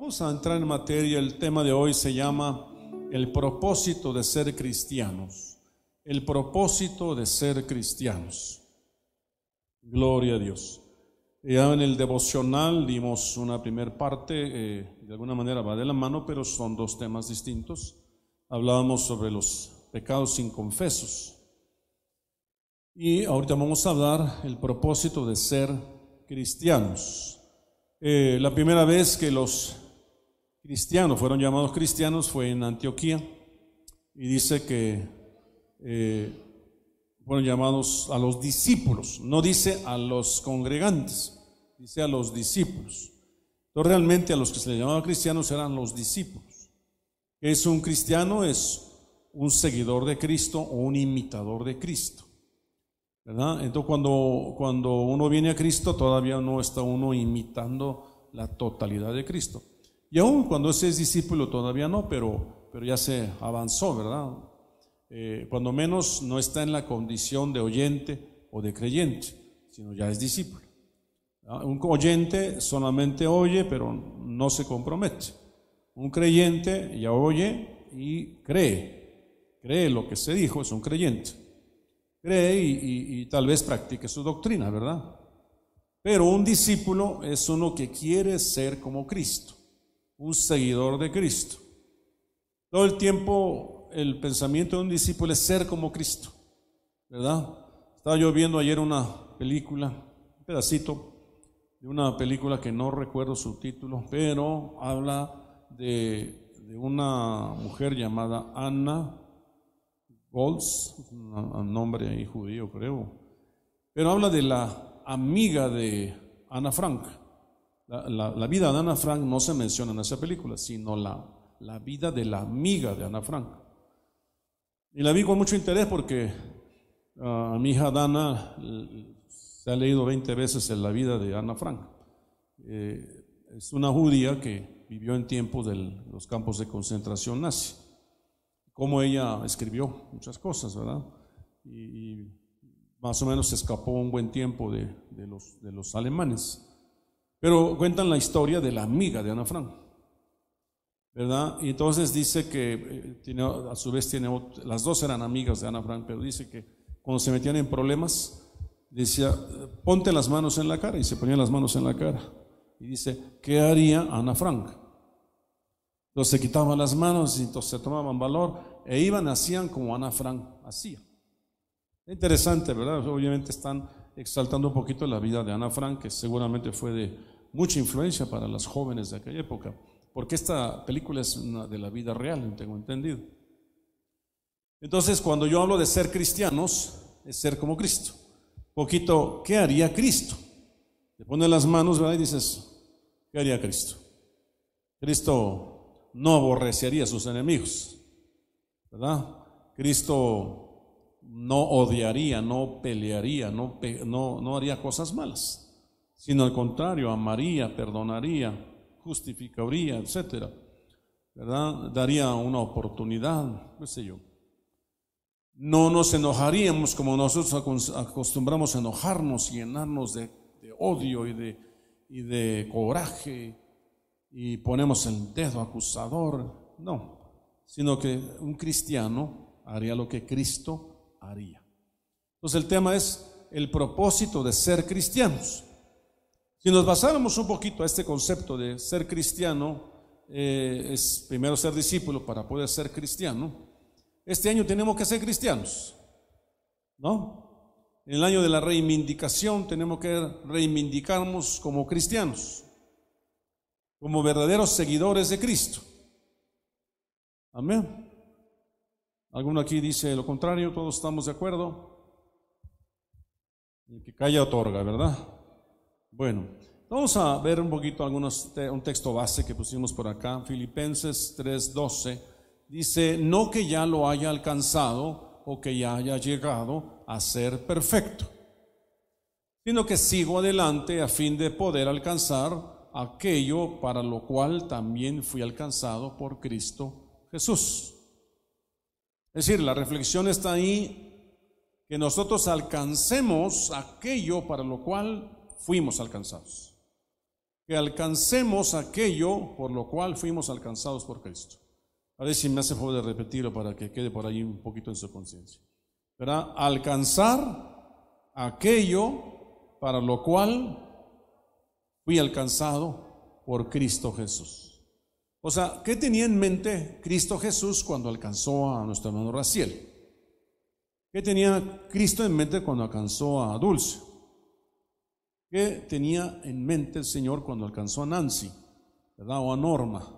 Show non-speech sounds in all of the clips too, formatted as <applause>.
Vamos a entrar en materia. El tema de hoy se llama el propósito de ser cristianos. El propósito de ser cristianos. Gloria a Dios. Ya en el devocional dimos una primera parte, eh, de alguna manera va de la mano, pero son dos temas distintos. Hablábamos sobre los pecados inconfesos. Y ahorita vamos a hablar el propósito de ser cristianos. Eh, la primera vez que los cristianos fueron llamados cristianos fue en Antioquía y dice que eh, fueron llamados a los discípulos, no dice a los congregantes, dice a los discípulos. Entonces realmente a los que se les llamaba cristianos eran los discípulos. ¿Qué es un cristiano? Es un seguidor de Cristo o un imitador de Cristo. ¿verdad? Entonces cuando, cuando uno viene a Cristo todavía no está uno imitando la totalidad de Cristo. Y aún cuando ese es discípulo todavía no, pero, pero ya se avanzó, ¿verdad? Eh, cuando menos no está en la condición de oyente o de creyente, sino ya es discípulo. Un oyente solamente oye, pero no se compromete. Un creyente ya oye y cree. Cree lo que se dijo, es un creyente. Cree y, y tal vez practique su doctrina, ¿verdad? Pero un discípulo es uno que quiere ser como Cristo, un seguidor de Cristo. Todo el tiempo el pensamiento de un discípulo es ser como Cristo, ¿verdad? Estaba yo viendo ayer una película, un pedacito de una película que no recuerdo su título, pero habla de, una mujer llamada Anna Golds, un nombre ahí judío creo, pero habla de la amiga de Ana Frank. La, vida de Ana Frank no se menciona en esa película, sino la, la vida de la amiga de Ana Frank. Y la vi con mucho interés porque a ah, mi hija Dana se ha leído 20 veces en la vida de Ana Frank. Eh, es una judía que vivió en tiempos de los campos de concentración nazi. Como ella escribió muchas cosas, ¿verdad? Y, más o menos se escapó un buen tiempo de, los, de los alemanes. Pero cuentan la historia de la amiga de Ana Frank. ¿verdad? Y entonces dice que eh, tiene, a su vez tiene, las dos eran amigas de Ana Frank, pero dice que cuando se metían en problemas, decía, ponte las manos en la cara, y se ponían las manos en la cara. Y dice, ¿qué haría Ana Frank? Entonces se quitaban las manos y entonces se tomaban valor e iban, hacían como Ana Frank hacía. Interesante, ¿verdad? Obviamente están exaltando un poquito la vida de Ana Frank, que seguramente fue de mucha influencia para las jóvenes de aquella época porque esta película es una de la vida real, tengo entendido. Entonces, cuando yo hablo de ser cristianos, es ser como Cristo. Poquito, ¿qué haría Cristo? Te pones las manos ¿verdad? y dices, ¿qué haría Cristo? Cristo no aborrecería a sus enemigos, ¿verdad? Cristo no odiaría, no pelearía, no, no, no haría cosas malas, sino al contrario, amaría, perdonaría, justificaría, etcétera, ¿verdad? Daría una oportunidad, qué sé yo. No nos enojaríamos como nosotros acostumbramos a enojarnos y llenarnos de, odio y de, y de coraje y ponemos el dedo acusador. No, sino que un cristiano haría lo que Cristo haría. Entonces el tema es el propósito de ser cristianos. Si nos basáramos un poquito a este concepto de ser cristiano, eh, es primero ser discípulo para poder ser cristiano. Este año tenemos que ser cristianos, ¿no? En el año de la reivindicación tenemos que reivindicarnos como cristianos, como verdaderos seguidores de Cristo. Amén. ¿Alguno aquí dice lo contrario? ¿Todos estamos de acuerdo? Que calla otorga, ¿verdad? Bueno, vamos a ver un poquito algunos, un texto base que pusimos por acá, Filipenses 3:12. Dice, no que ya lo haya alcanzado o que ya haya llegado a ser perfecto, sino que sigo adelante a fin de poder alcanzar aquello para lo cual también fui alcanzado por Cristo Jesús. Es decir, la reflexión está ahí, que nosotros alcancemos aquello para lo cual fuimos alcanzados. que alcancemos aquello por lo cual fuimos alcanzados por Cristo. A ver si me hace favor de repetirlo para que quede por ahí un poquito en su conciencia. ¿Verdad? Alcanzar aquello para lo cual fui alcanzado por Cristo Jesús. O sea, ¿qué tenía en mente Cristo Jesús cuando alcanzó a nuestro hermano Raciel? ¿Qué tenía Cristo en mente cuando alcanzó a Dulce? ¿Qué tenía en mente el Señor cuando alcanzó a Nancy? ¿Verdad? O a Norma.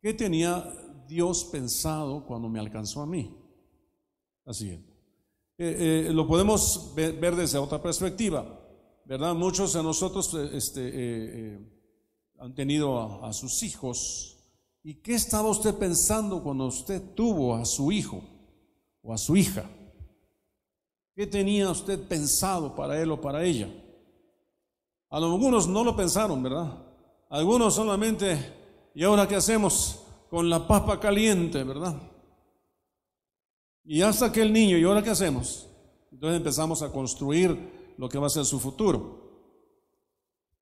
¿Qué tenía Dios pensado cuando me alcanzó a mí? Así es. Eh, eh, lo podemos ver, desde otra perspectiva, ¿verdad? Muchos de nosotros eh, este, han tenido a, sus hijos. ¿Y qué estaba usted pensando cuando usted tuvo a su hijo o a su hija? ¿Qué tenía usted pensado para él o para ella? Algunos no lo pensaron, ¿verdad? Algunos solamente, ¿y ahora qué hacemos con la papa caliente, verdad? Y hasta que el niño, ¿y ahora qué hacemos? Entonces empezamos a construir lo que va a ser su futuro,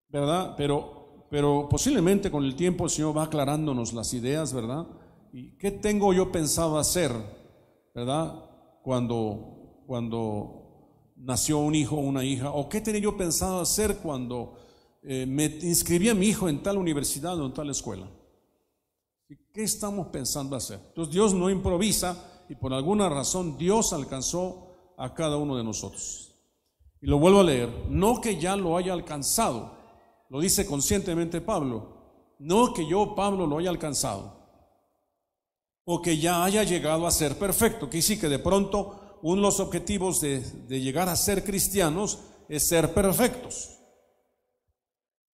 ¿verdad? Pero, pero posiblemente con el tiempo el Señor va aclarándonos las ideas, ¿verdad? ¿Y qué tengo yo pensado hacer, ¿verdad? Cuando cuando nació un hijo o una hija? ¿O qué tenía yo pensado hacer cuando eh, me inscribí a mi hijo en tal universidad o en tal escuela? ¿Qué estamos pensando hacer? Entonces Dios no improvisa y por alguna razón Dios alcanzó a cada uno de nosotros. Y lo vuelvo a leer, no que ya lo haya alcanzado, lo dice conscientemente Pablo, no que yo, Pablo, lo haya alcanzado, o que ya haya llegado a ser perfecto, que sí que de pronto uno de los objetivos de, llegar a ser cristianos es ser perfectos.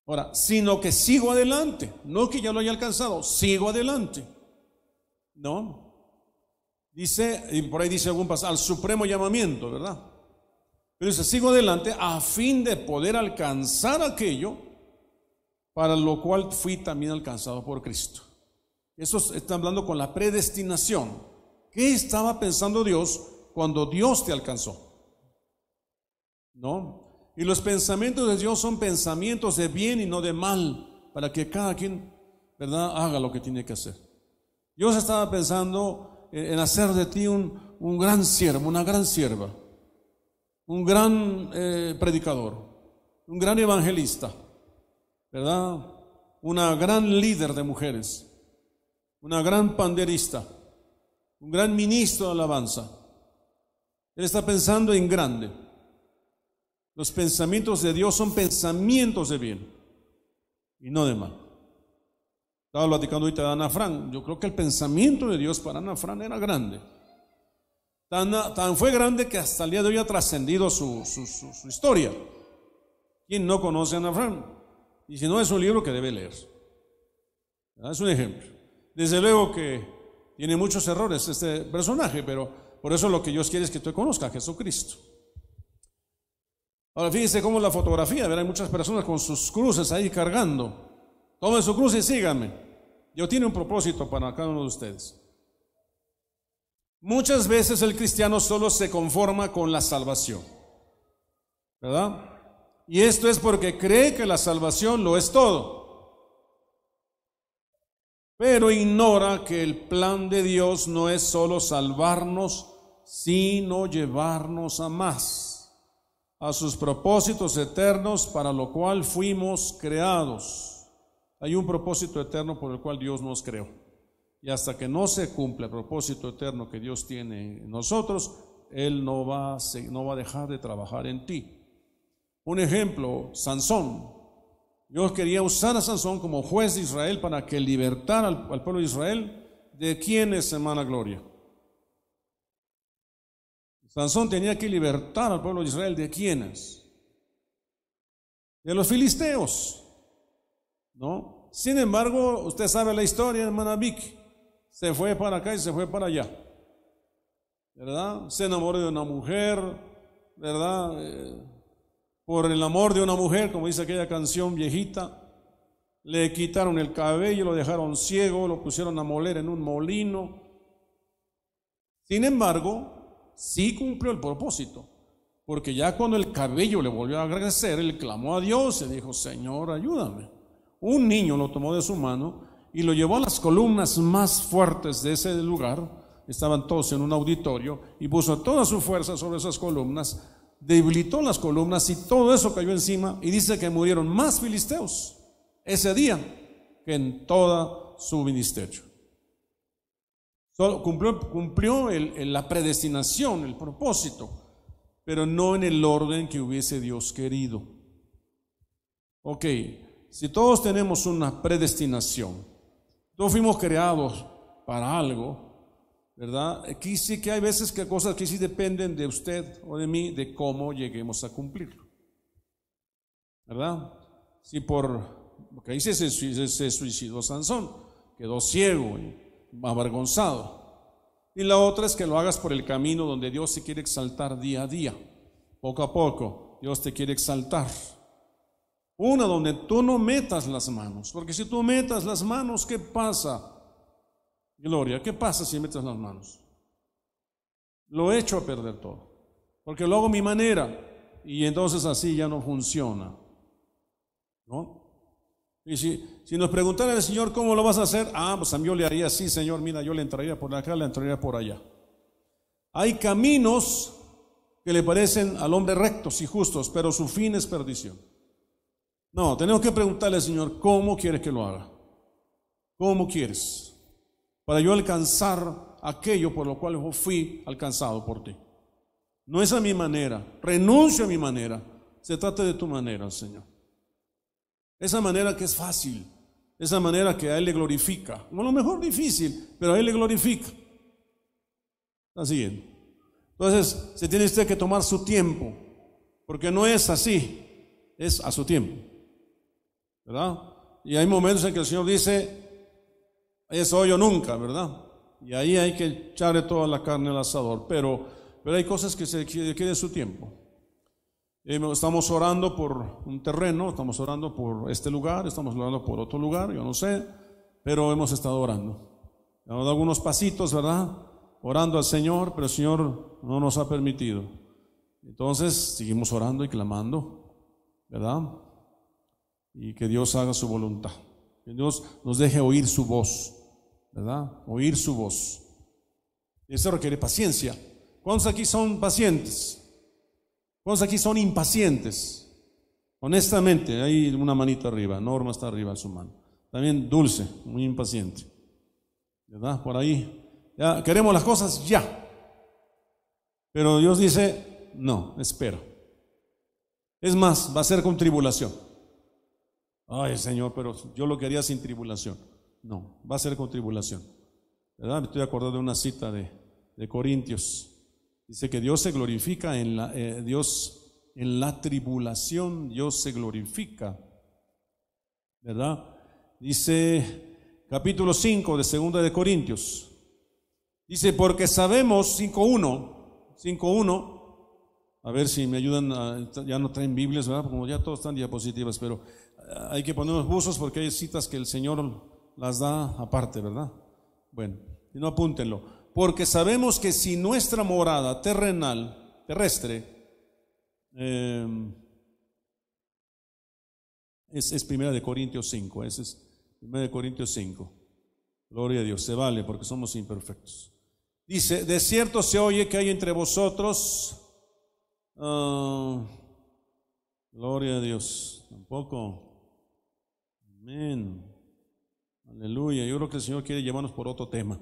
Ahora, sino que sigo adelante, no que ya lo haya alcanzado, sigo adelante. ¿No? Dice, y por ahí dice algún pasaje, al supremo llamamiento, ¿verdad? Pero dice, sigo adelante a fin de poder alcanzar aquello para lo cual fui también alcanzado por Cristo. Eso está hablando con la predestinación. ¿Qué estaba pensando Dios cuando Dios te alcanzó. ¿No? Y los pensamientos de Dios son pensamientos de bien y no de mal, para que cada quien, ¿verdad?, haga lo que tiene que hacer. Dios estaba pensando en hacer de ti un, un gran siervo, una gran sierva, un gran eh, predicador, un gran evangelista, ¿verdad? Una gran líder de mujeres, una gran panderista, un gran ministro de alabanza. Él está pensando en grande. Los pensamientos de Dios son pensamientos de bien y no de mal. Estaba platicando ahorita de Ana Fran. Yo creo que el pensamiento de Dios para Ana Fran era grande. Tan, fue grande que hasta el día de hoy ha trascendido su, su, historia. ¿Quién no conoce a Ana Fran? Y si no, es un libro que debe leer. Es un ejemplo. Desde luego que tiene muchos errores este personaje, pero por eso lo que Dios quiere es que tú conozcas a Jesucristo. Ahora fíjense cómo la fotografía, hay muchas personas con sus cruces ahí cargando. Tomen su cruz y síganme. Dios tiene un propósito para cada uno de ustedes. Muchas veces el cristiano solo se conforma con la salvación. ¿Verdad? Y esto es porque cree que la salvación lo es todo pero ignora que el plan de Dios no es solo salvarnos, sino llevarnos a más, a sus propósitos eternos para lo cual fuimos creados. Hay un propósito eterno por el cual Dios nos creó. Y hasta que no se cumpla el propósito eterno que Dios tiene en nosotros, Él no va, no va a dejar de trabajar en ti. Un ejemplo, Sansón. Dios quería usar a Sansón como juez de Israel para que libertara al, pueblo de Israel de quién es hermana Gloria. Sansón tenía que libertar al pueblo de Israel de quiénes? De los filisteos. ¿No? Sin embargo, usted sabe la historia, hermana Vicky. Se fue para acá y se fue para allá. ¿Verdad? Se enamoró de una mujer, ¿verdad? Eh, por el amor de una mujer, como dice aquella canción viejita, le quitaron el cabello, lo dejaron ciego, lo pusieron a moler en un molino. Sin embargo, sí cumplió el propósito, porque ya cuando el cabello le volvió a crecer, él clamó a Dios y dijo, Señor, ayúdame. un niño lo tomó de su mano y lo llevó a las columnas más fuertes de ese lugar. Estaban todos en un auditorio y puso toda su fuerza sobre esas columnas, debilitó las columnas y todo eso cayó encima y dice que murieron más filisteos ese día que en toda su ministerio. Solo cumplió, la predestinación, el propósito, pero no en el orden que hubiese Dios querido. Ok, si todos tenemos una predestinación, todos fuimos creados para algo, ¿verdad? Aquí sí que hay veces que cosas que sí dependen de usted o de mí, de cómo lleguemos a cumplirlo. ¿Verdad? Si por, porque ahí se, se suicidó Sansón, quedó ciego y avergonzado. Y la otra es que lo hagas por el camino donde Dios te quiere exaltar día a día. Poco a poco, Dios te quiere exaltar. Una donde tú no metas las manos, porque si tú metas las manos, ¿qué pasa? Gloria, ¿qué pasa si metes las manos? Lo echo a perder todo, porque lo hago mi manera y entonces así ya no funciona. ¿No? Y si, si nos preguntara el Señor cómo lo vas a hacer, ah, pues a mí yo le haría así, Señor, mira, yo le entraría por acá, le entraría por allá. Hay caminos que le parecen al hombre rectos y justos, pero su fin es perdición. No, tenemos que preguntarle al Señor, ¿cómo quieres que lo haga? ¿Cómo quieres? Para yo alcanzar aquello por lo cual yo fui alcanzado por ti. No es a mi manera, renuncio a mi manera, se trata de tu manera, Señor. Esa manera que es fácil, esa manera que a Él le glorifica. A lo mejor difícil, pero a Él le glorifica. Así es. Entonces, se tiene usted que tomar su tiempo, porque no es así, es a su tiempo. ¿verdad? Y hay momentos en que el Señor dice, eso hoy o nunca, ¿verdad? Y ahí hay que echarle toda la carne al asador, pero, pero hay cosas que se requieren su tiempo. Eh, estamos orando por un terreno, estamos orando por este lugar, estamos orando por otro lugar, yo no sé, pero hemos estado orando. Hemos dado algunos pasitos, ¿verdad? Orando al Señor, pero el Señor no nos ha permitido. Entonces, seguimos orando y clamando, ¿verdad? y que Dios haga su voluntad. Que Dios nos deje oír su voz, ¿verdad? Oír su voz. Eso requiere paciencia. ¿Cuántos aquí son pacientes? ¿Cuántos aquí son impacientes? Honestamente, hay una manita arriba, Norma está arriba en su mano. También dulce, muy impaciente. ¿Verdad? Por ahí. Ya queremos las cosas ya. Pero Dios dice, no, espera. Es más, va a ser con tribulación. Ay, Señor, pero yo lo quería sin tribulación. No, va a ser con tribulación. ¿Verdad? Me estoy acordando de una cita de, Corintios. Dice que Dios se glorifica en la, eh, Dios en la tribulación, Dios se glorifica. ¿Verdad? Dice capítulo 5 de segunda de Corintios. Dice, porque sabemos 5.1, 5.1, a ver si me ayudan, ya no traen Biblias, ¿verdad? Como ya todos están diapositivas, pero hay que poner los buzos porque hay citas que el Señor las da aparte, ¿verdad? Bueno, y no apúntenlo. Porque sabemos que si nuestra morada terrenal, terrestre, em, es, es, primera de Corintios 5, ese es primera de Corintios 5. Gloria a Dios, se vale porque somos imperfectos. Dice, de cierto se oye que hay entre vosotros, ah, gloria a Dios, tampoco Amén. Aleluya. Yo creo que el Señor quiere llevarnos por otro tema.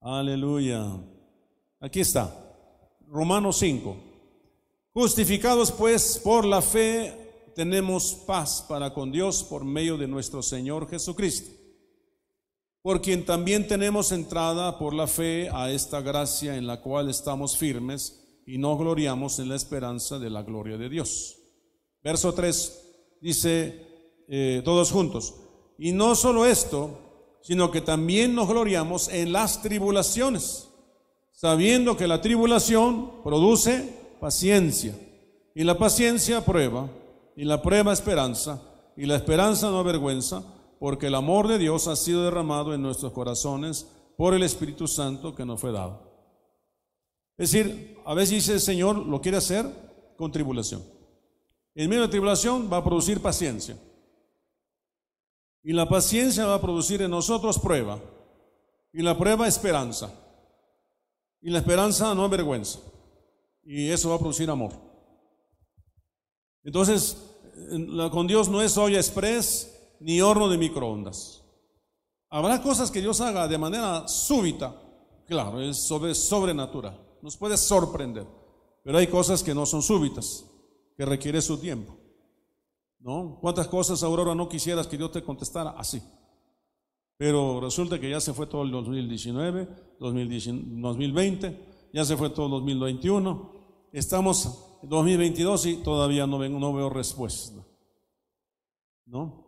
Aleluya. Aquí está. Romanos 5. Justificados pues por la fe, tenemos paz para con Dios por medio de nuestro Señor Jesucristo, por quien también tenemos entrada por la fe a esta gracia en la cual estamos firmes y nos gloriamos en la esperanza de la gloria de Dios. Verso 3 dice eh, todos juntos. Y no solo esto, sino que también nos gloriamos en las tribulaciones, sabiendo que la tribulación produce paciencia, y la paciencia prueba, y la prueba esperanza, y la esperanza no avergüenza, porque el amor de Dios ha sido derramado en nuestros corazones por el Espíritu Santo que nos fue dado. Es decir, a veces dice el Señor, lo quiere hacer con tribulación. En medio de tribulación va a producir paciencia. Y la paciencia va a producir en nosotros prueba. Y la prueba esperanza. Y la esperanza no vergüenza. Y eso va a producir amor. Entonces, con Dios no es olla express ni horno de microondas. Habrá cosas que Dios haga de manera súbita. Claro, es sobrenatural. Nos puede sorprender. Pero hay cosas que no son súbitas, que requiere su tiempo. ¿No? ¿Cuántas cosas, Aurora, no quisieras que Dios te contestara así? Pero resulta que ya se fue todo el 2019, 2020, ya se fue todo el 2021. Estamos en 2022 y todavía no, no veo respuesta. ¿No?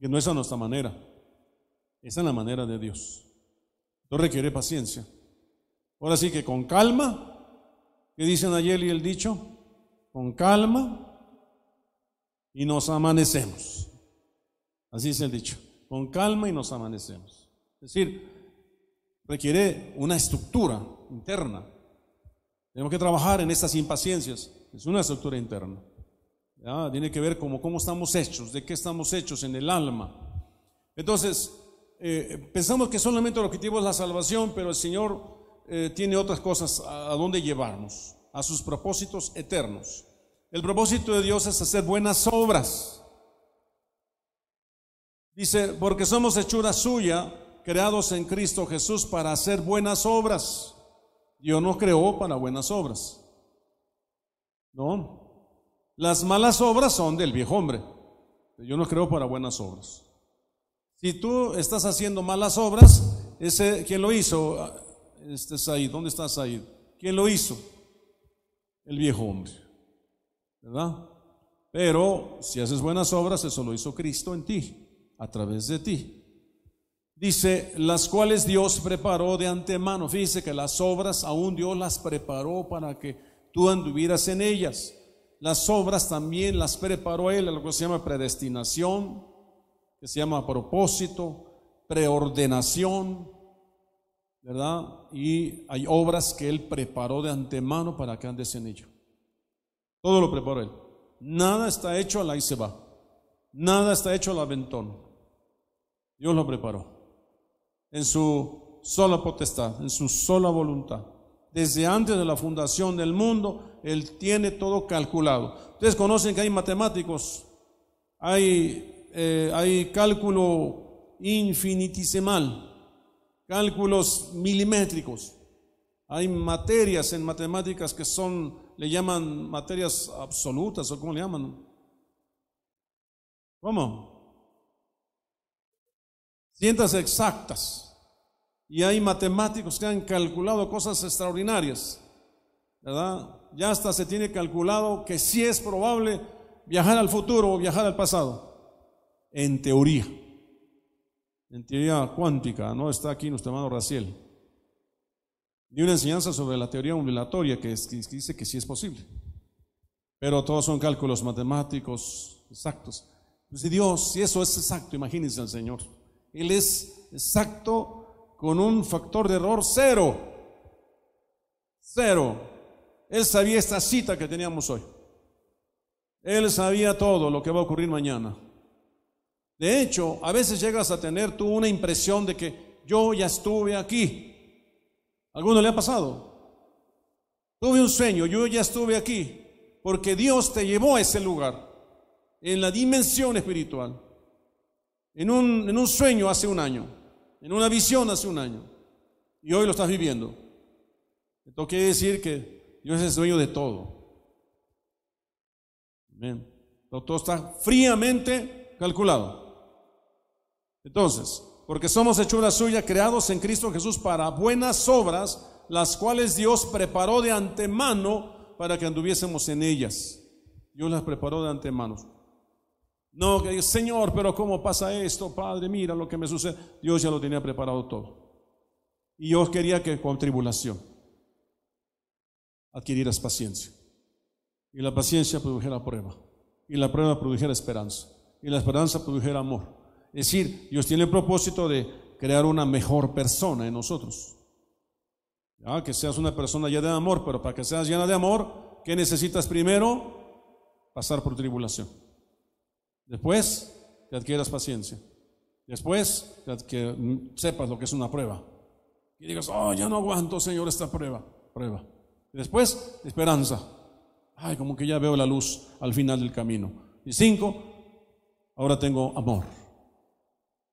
Que no es a nuestra manera. Esa es la manera de Dios. Esto requiere paciencia. Ahora sí que con calma, ¿qué dicen ayer y el dicho? Con calma y nos amanecemos. Así es el dicho. Con calma y nos amanecemos. Es decir, requiere una estructura interna. Tenemos que trabajar en estas impaciencias. Es una estructura interna. Tiene que ver como cómo estamos hechos, de qué estamos hechos en el alma. Entonces, eh, pensamos que solamente el objetivo es la salvación, pero el Señor eh, tiene otras cosas a, a dónde llevarnos, a sus propósitos eternos. El propósito de Dios es hacer buenas obras. Dice, porque somos hechura suya, creados en Cristo Jesús para hacer buenas obras. Dios nos creó para buenas obras. ¿No? Las malas obras son del viejo hombre. Yo no creo para buenas obras. Si tú estás haciendo malas obras, ese, ¿quién lo hizo? Este es ahí, ¿dónde estás ahí? ¿Quién lo hizo? El viejo hombre. Pero si haces buenas obras, eso lo hizo Cristo en ti, a través de ti. Dice, las cuales Dios preparó de antemano. Fíjese que las obras aún Dios las preparó para que tú anduvieras en ellas. Las obras también las preparó Él, lo que se llama predestinación, que se llama propósito, preordenación, ¿verdad? Y hay obras que Él preparó de antemano para que andes en ello. Todo lo preparó Él. Nada está hecho a la va. Nada está hecho al aventón. Dios lo preparó en su sola potestad, en su sola voluntad. Desde antes de la fundación del mundo, Él tiene todo calculado. Ustedes conocen que hay matemáticos, hay, eh, hay cálculo infinitesimal, cálculos milimétricos. Hay materias en matemáticas que son, le llaman materias absolutas o cómo le llaman. ¿Cómo? Cientas exactas. Y hay matemáticos que han calculado cosas extraordinarias, ¿verdad? Ya hasta se tiene calculado que sí es probable viajar al futuro o viajar al pasado, en teoría, en teoría cuántica, no está aquí nuestro hermano Raciel. Ni una enseñanza sobre la teoría ondulatoria que, dice que sí es posible. Pero todos son cálculos matemáticos exactos. Pues si Dios, si eso es exacto, imagínense al Señor. Él es exacto con un factor de error cero. Cero. Él sabía esta cita que teníamos hoy. Él sabía todo lo que va a ocurrir mañana. De hecho, a veces llegas a tener tú una impresión de que yo ya estuve aquí. ¿Alguno le ha pasado? Tuve un sueño, yo ya estuve aquí, porque Dios te llevó a ese lugar, en la dimensión espiritual, en un, en un sueño hace un año en una visión hace un año y hoy lo estás viviendo. Esto quiere decir que Dios es dueño de todo. Amén. Todo está fríamente calculado. Entonces, porque somos hechura suya, creados en Cristo Jesús para buenas obras, las cuales Dios preparó de antemano para que anduviésemos en ellas. Dios las preparó de antemano. No, Señor, pero ¿cómo pasa esto? Padre, mira lo que me sucede. Dios ya lo tenía preparado todo. Y yo quería que con tribulación adquirieras paciencia. Y la paciencia produjera prueba. Y la prueba produjera esperanza. Y la esperanza produjera amor. Es decir, Dios tiene el propósito de crear una mejor persona en nosotros. que seas una persona llena de amor, pero para que seas llena de amor, ¿qué necesitas primero? pasar por tribulación. Después, que adquieras paciencia. Después, que, sepas lo que es una prueba. Y digas, oh, ya no aguanto, Señor, esta prueba. Prueba. después, esperanza. Ay, como que ya veo la luz al final del camino. Y cinco, ahora tengo amor.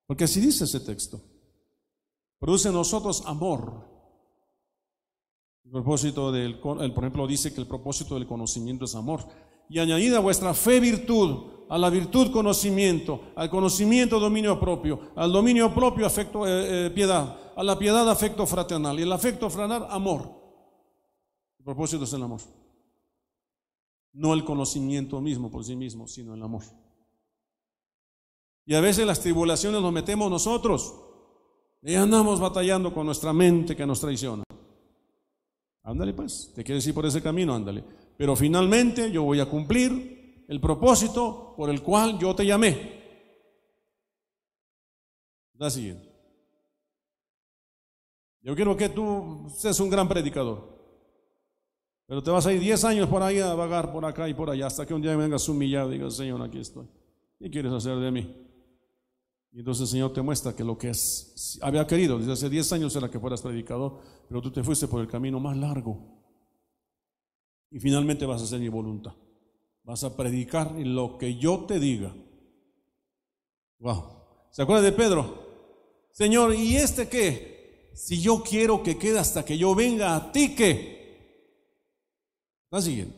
Porque así dice ese texto. Produce en nosotros amor. El propósito del, por ejemplo, dice que el propósito del conocimiento es amor. Y añadida vuestra fe virtud, a la virtud conocimiento, al conocimiento dominio propio, al dominio propio afecto eh, eh, piedad, a la piedad afecto fraternal y el afecto fraternal amor. El propósito es el amor. No el conocimiento mismo por sí mismo, sino el amor. Y a veces las tribulaciones nos metemos nosotros y andamos batallando con nuestra mente que nos traiciona. Ándale pues, te quieres ir por ese camino, ándale. Pero finalmente yo voy a cumplir el propósito por el cual yo te llamé. La siguiente. Yo quiero que tú seas un gran predicador. Pero te vas a ir 10 años por ahí a vagar por acá y por allá hasta que un día vengas humillado y digas, Señor, aquí estoy. ¿Qué quieres hacer de mí? Y entonces el Señor te muestra que lo que es, había querido, desde hace 10 años era que fueras predicador, pero tú te fuiste por el camino más largo. Y finalmente vas a hacer mi voluntad. Vas a predicar lo que yo te diga. Wow. ¿Se acuerda de Pedro? Señor, ¿y este qué? Si yo quiero que quede hasta que yo venga a ti, ¿qué? ¿Está siguiendo?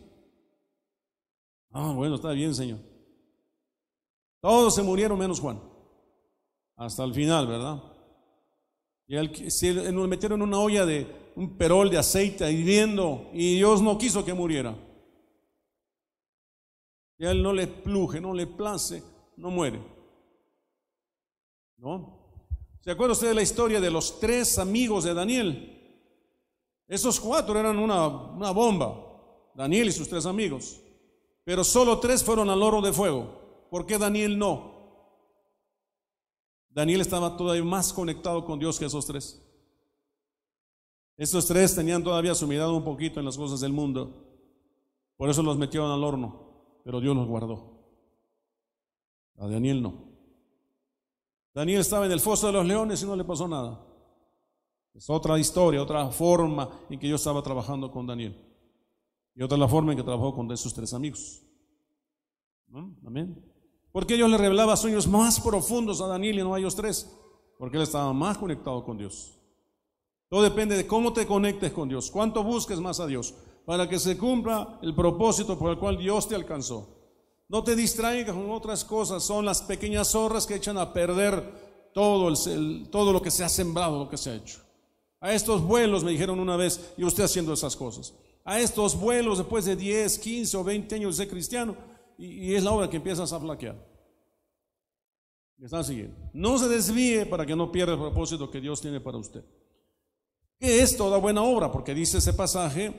Ah, bueno, está bien, Señor. Todos se murieron menos Juan hasta el final, ¿verdad? Y él, se nos metieron en una olla de un perol de aceite hirviendo y Dios no quiso que muriera. Y a él no le pluje, no le place, no muere. ¿No? ¿Se acuerda usted de la historia de los tres amigos de Daniel? Esos cuatro eran una, una bomba, Daniel y sus tres amigos. Pero solo tres fueron al oro de fuego. ¿Por qué Daniel no? Daniel estaba todavía más conectado con Dios que esos tres. Esos tres tenían todavía su mirada un poquito en las cosas del mundo. Por eso los metieron al horno, pero Dios los guardó. A Daniel no. Daniel estaba en el foso de los leones y no le pasó nada. Es otra historia, otra forma en que yo estaba trabajando con Daniel. Y otra la forma en que trabajó con esos tres amigos. Amén. Porque Dios le revelaba sueños más profundos a Daniel y no a ellos tres. Porque él estaba más conectado con Dios. Todo depende de cómo te conectes con Dios, cuánto busques más a Dios, para que se cumpla el propósito por el cual Dios te alcanzó. No te distraigas con otras cosas, son las pequeñas zorras que echan a perder todo, todo lo que se ha sembrado, lo que se ha hecho. A estos vuelos me dijeron una vez, y usted haciendo esas cosas, a estos vuelos después de 10, 15 o 20 años de ser cristiano, y, es la hora que empiezas a flaquear. están siguiendo. No se desvíe para que no pierda el propósito que Dios tiene para usted. ¿Qué es toda buena obra? Porque dice ese pasaje,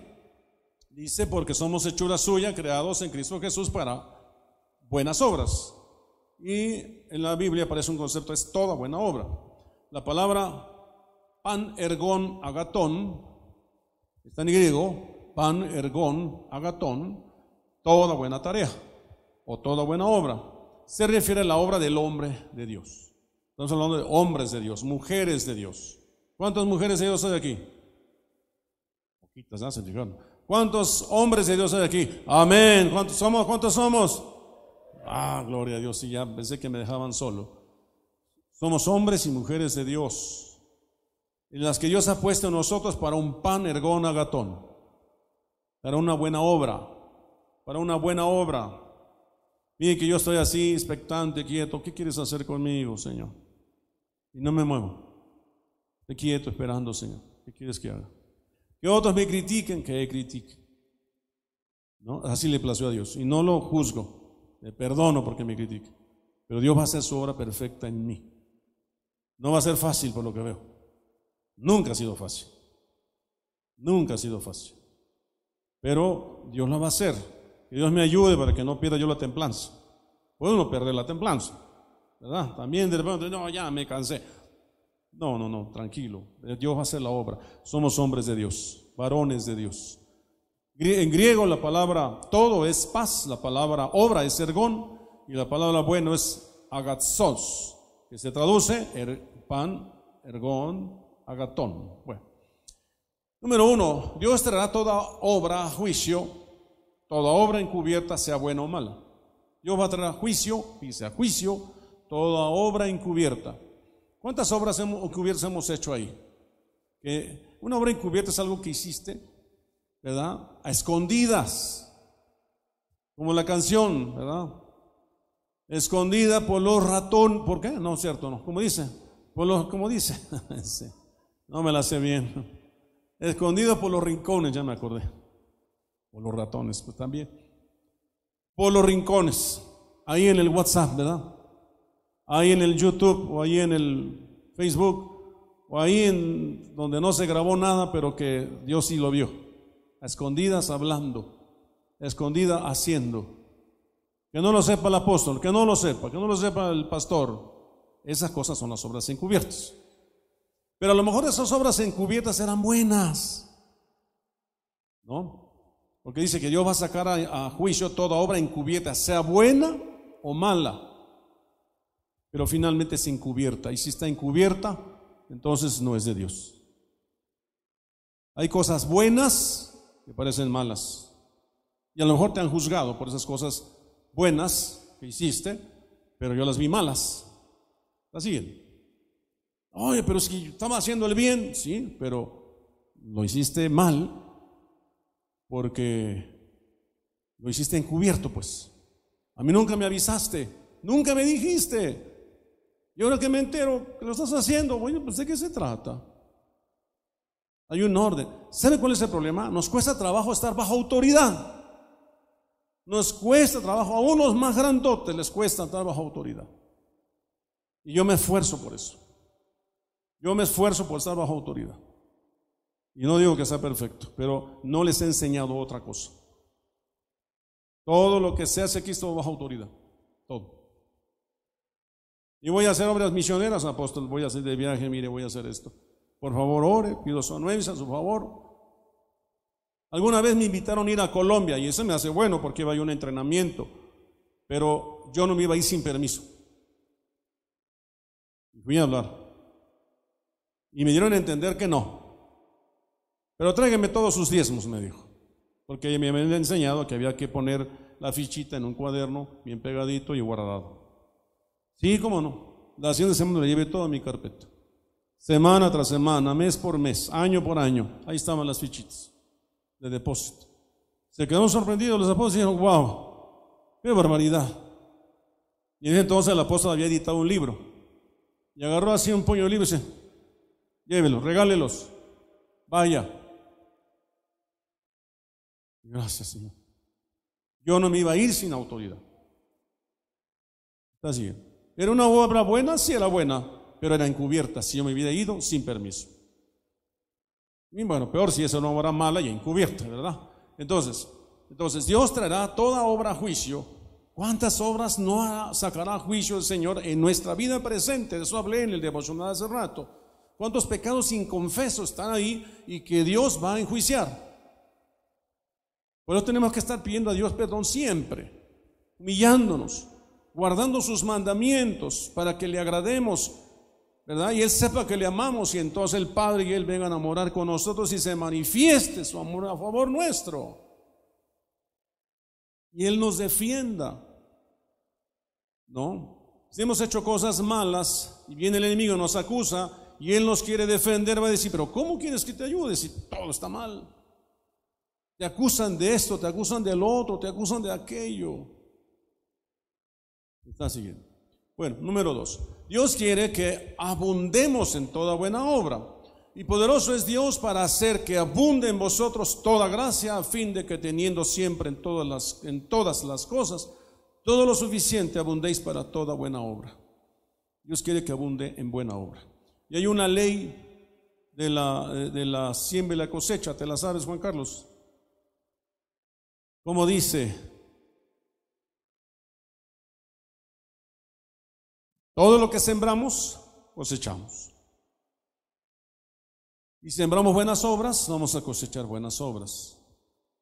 dice, porque somos hechura suya, creados en Cristo Jesús para buenas obras. Y en la Biblia aparece un concepto, es toda buena obra. La palabra pan ergon agatón, está en griego, pan ergon agatón, toda buena tarea o toda buena obra. Se refiere a la obra del hombre de Dios. Estamos hablando de hombres de Dios, mujeres de Dios. ¿Cuántas mujeres de Dios hay aquí? Poquitas, ¿no? ¿Cuántos hombres de Dios hay aquí? Amén. ¿Cuántos somos? ¿Cuántos somos? Ah, gloria a Dios. Y ya pensé que me dejaban solo. Somos hombres y mujeres de Dios. En las que Dios ha puesto en nosotros para un pan ergón agatón. Para una buena obra. Para una buena obra. Mire que yo estoy así, expectante, quieto. ¿Qué quieres hacer conmigo, Señor? Y no me muevo. Estoy quieto esperando, Señor. ¿Qué quieres que haga? Que otros me critiquen, que critique. ¿No? Así le plació a Dios. Y no lo juzgo. Le perdono porque me critique. Pero Dios va a hacer su obra perfecta en mí. No va a ser fácil por lo que veo. Nunca ha sido fácil. Nunca ha sido fácil. Pero Dios lo va a hacer. Que Dios me ayude para que no pierda yo la templanza. Puedo no perder la templanza, ¿verdad? También de no, ya me cansé. No, no, no, tranquilo. Dios va a hacer la obra. Somos hombres de Dios, varones de Dios. En griego la palabra todo es paz, la palabra obra es ergón y la palabra bueno es agatzos, que se traduce er, pan, ergón, agatón. Bueno. Número uno, Dios traerá toda obra juicio, toda obra encubierta, sea buena o mala. Dios va a traer a juicio, dice a juicio, toda obra encubierta. ¿Cuántas obras encubiertas hemos hecho ahí? Una obra encubierta es algo que hiciste, ¿verdad? A escondidas, como la canción, ¿verdad? Escondida por los ratón, ¿por qué? No, cierto, no. Como dice, por los, como dice, <laughs> no me la sé bien. Escondida por los rincones, ya me acordé. Por los ratones, pues también. Por los rincones, ahí en el WhatsApp, ¿verdad? Ahí en el YouTube o ahí en el Facebook o ahí en donde no se grabó nada, pero que Dios sí lo vio. A escondidas hablando, a escondida haciendo. Que no lo sepa el apóstol, que no lo sepa, que no lo sepa el pastor. Esas cosas son las obras encubiertas. Pero a lo mejor esas obras encubiertas eran buenas. ¿No? Porque dice que Dios va a sacar a, juicio toda obra encubierta, sea buena o mala. Pero finalmente es encubierta. Y si está encubierta, entonces no es de Dios. Hay cosas buenas que parecen malas. Y a lo mejor te han juzgado por esas cosas buenas que hiciste, pero yo las vi malas. ¿La siguen? Oye, pero si estaba haciendo el bien, sí, pero lo hiciste mal porque lo hiciste encubierto, pues. A mí nunca me avisaste, nunca me dijiste. Y ahora que me entero que lo estás haciendo, bueno, pues ¿de qué se trata? Hay un orden. ¿Sabe cuál es el problema? Nos cuesta trabajo estar bajo autoridad. Nos cuesta trabajo, a unos más grandotes les cuesta estar bajo autoridad. Y yo me esfuerzo por eso. Yo me esfuerzo por estar bajo autoridad. Y no digo que sea perfecto, pero no les he enseñado otra cosa. Todo lo que se hace aquí es bajo autoridad. Todo. Y voy a hacer obras misioneras, apóstol. Voy a hacer de viaje, mire, voy a hacer esto. Por favor, ore, pido su anuencia, su favor. Alguna vez me invitaron a ir a Colombia y eso me hace bueno porque iba a un entrenamiento, pero yo no me iba a ir sin permiso. Fui a hablar. Y me dieron a entender que no. Pero tráigame todos sus diezmos, me dijo. Porque me habían enseñado que había que poner la fichita en un cuaderno bien pegadito y guardado. Sí, cómo no. La de semana le llevé toda mi carpeta. Semana tras semana, mes por mes, año por año. Ahí estaban las fichitas de depósito. Se quedaron sorprendidos los apóstoles y dijeron, wow, qué barbaridad. Y entonces el apóstol había editado un libro. Y agarró así un puño de libro y dice, llévelos, regálelos, vaya. Gracias, Señor. Yo no me iba a ir sin autoridad. Está así. ¿Era una obra buena? Sí, era buena, pero era encubierta si yo me hubiera ido sin permiso. Y bueno, peor si es una obra mala y encubierta, ¿verdad? Entonces, entonces Dios traerá toda obra a juicio. ¿Cuántas obras no sacará a juicio el Señor en nuestra vida presente? De eso hablé en el devocional hace rato. ¿Cuántos pecados inconfesos están ahí y que Dios va a enjuiciar? Por eso tenemos que estar pidiendo a Dios perdón siempre, humillándonos, guardando sus mandamientos para que le agrademos, ¿verdad? Y Él sepa que le amamos y entonces el Padre y Él vengan a morar con nosotros y se manifieste su amor a favor nuestro. Y Él nos defienda, ¿no? Si hemos hecho cosas malas y viene el enemigo nos acusa y Él nos quiere defender, va a decir, pero ¿cómo quieres que te ayude si todo está mal? Te acusan de esto, te acusan del otro, te acusan de aquello. Está siguiendo. Bueno, número dos. Dios quiere que abundemos en toda buena obra. Y poderoso es Dios para hacer que abunde en vosotros toda gracia, a fin de que teniendo siempre en todas las, en todas las cosas todo lo suficiente abundéis para toda buena obra. Dios quiere que abunde en buena obra. Y hay una ley de la, de la siembra y la cosecha, ¿te la sabes, Juan Carlos? Como dice, Todo lo que sembramos, cosechamos. Y sembramos buenas obras, vamos a cosechar buenas obras.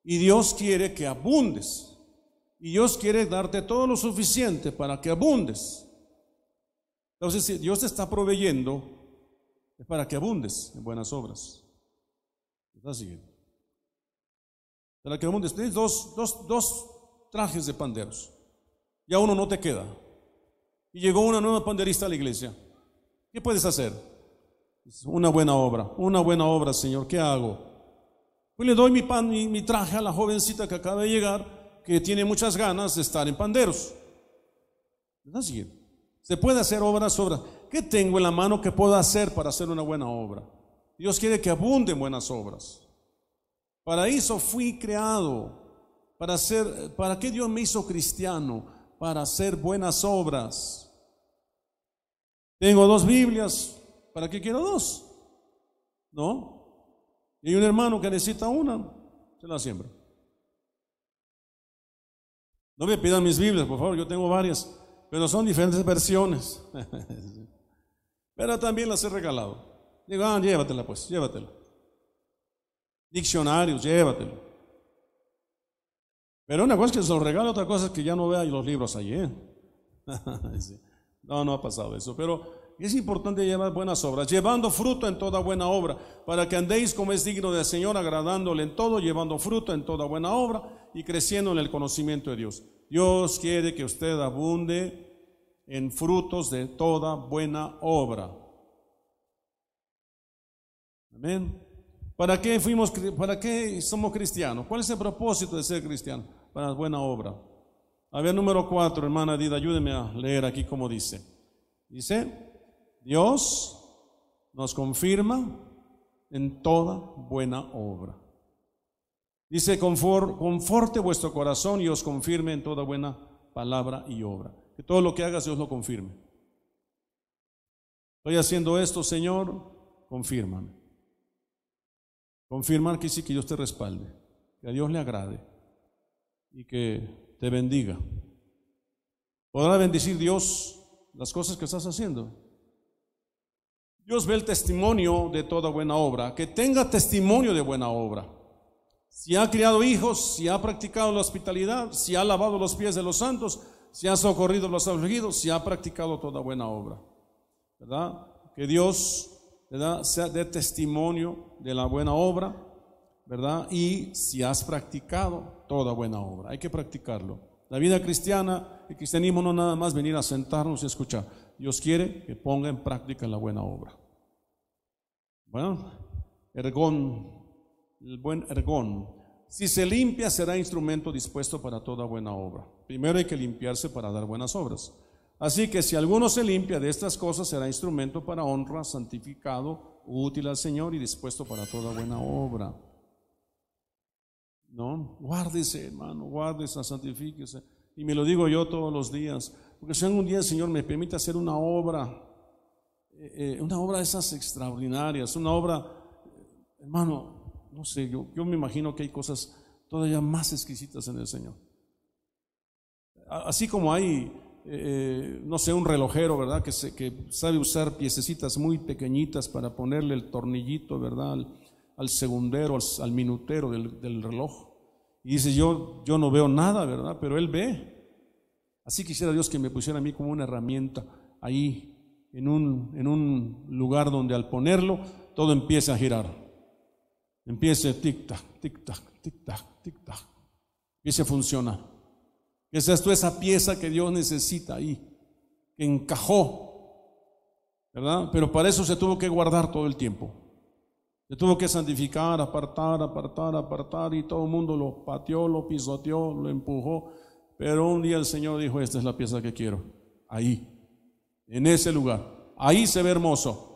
Y Dios quiere que abundes. Y Dios quiere darte todo lo suficiente para que abundes. Entonces, si Dios te está proveyendo, es para que abundes en buenas obras. ¿Está siguiendo? Para que abundes. Tienes dos, dos, dos trajes de panderos. Ya uno no te queda. Y llegó una nueva panderista a la iglesia. ¿Qué puedes hacer? Una buena obra, una buena obra, Señor. ¿Qué hago? Pues le doy mi, pan, mi, traje a la jovencita que acaba de llegar, que tiene muchas ganas de estar en panderos. Así se puede hacer obras, obras. ¿Qué tengo en la mano que puedo hacer para hacer una buena obra? Dios quiere que abunden buenas obras. Para eso fui creado. Para ser, ¿para qué Dios me hizo cristiano? Para hacer buenas obras. Tengo dos Biblias, ¿para qué quiero dos? ¿No? Y hay un hermano que necesita una, se la siembra. No me pidan mis Biblias, por favor, yo tengo varias, pero son diferentes versiones. <laughs> pero también las he regalado. Digo, ah, llévatela pues, llévatela. Diccionarios, llévatelo. Pero una cosa es que se los regalo, otra cosa es que ya no vea los libros. ¿eh? <laughs> No, no ha pasado eso, pero es importante llevar buenas obras, llevando fruto en toda buena obra, para que andéis como es digno del Señor, agradándole en todo, llevando fruto en toda buena obra y creciendo en el conocimiento de Dios. Dios quiere que usted abunde en frutos de toda buena obra. Amén. ¿Para qué fuimos, para qué somos cristianos? ¿Cuál es el propósito de ser cristiano? Para buena obra. A ver, número cuatro, hermana Dida, ayúdeme a leer aquí como dice. Dice, Dios nos confirma en toda buena obra. Dice, conforte vuestro corazón y os confirme en toda buena palabra y obra. Que todo lo que hagas Dios lo confirme. Estoy haciendo esto, Señor, confírmame. Confirmar que sí que Dios te respalde, que a Dios le agrade y que te bendiga. ¿Podrá bendecir Dios las cosas que estás haciendo? Dios ve el testimonio de toda buena obra, que tenga testimonio de buena obra. Si ha criado hijos, si ha practicado la hospitalidad, si ha lavado los pies de los santos, si ha socorrido los afligidos, si ha practicado toda buena obra. ¿Verdad? Que Dios sea de testimonio de la buena obra ¿verdad? Y si has practicado toda buena obra, hay que practicarlo. La vida cristiana, el cristianismo no nada más venir a sentarnos y escuchar. Dios quiere que ponga en práctica la buena obra. Bueno, ergón, el buen ergón. Si se limpia, será instrumento dispuesto para toda buena obra. Primero hay que limpiarse para dar buenas obras. Así que si alguno se limpia de estas cosas, será instrumento para honra, santificado, útil al Señor y dispuesto para toda buena obra. ¿no? Guárdese, hermano, guárdese, santifíquese. Y me lo digo yo todos los días, porque si algún día el Señor me permite hacer una obra, eh, eh, una obra de esas extraordinarias, una obra, hermano, no sé, yo, yo me imagino que hay cosas todavía más exquisitas en el Señor. Así como hay, eh, no sé, un relojero, ¿verdad? Que, se, que sabe usar piececitas muy pequeñitas para ponerle el tornillito, ¿verdad? al segundero, al, minutero del, reloj. Y dice, yo, yo no veo nada, ¿verdad? Pero él ve. Así quisiera Dios que me pusiera a mí como una herramienta ahí, en un, en un lugar donde al ponerlo todo empiece a girar. Empiece tic-tac, tic-tac, tic-tac, tic-tac. Empiece a funcionar. Esa es esa pieza que Dios necesita ahí, que encajó, ¿verdad? Pero para eso se tuvo que guardar todo el tiempo. Se tuvo que santificar, apartar, apartar, apartar y todo el mundo lo pateó, lo pisoteó, lo empujó. Pero un día el Señor dijo, esta es la pieza que quiero. Ahí, en ese lugar. Ahí se ve hermoso.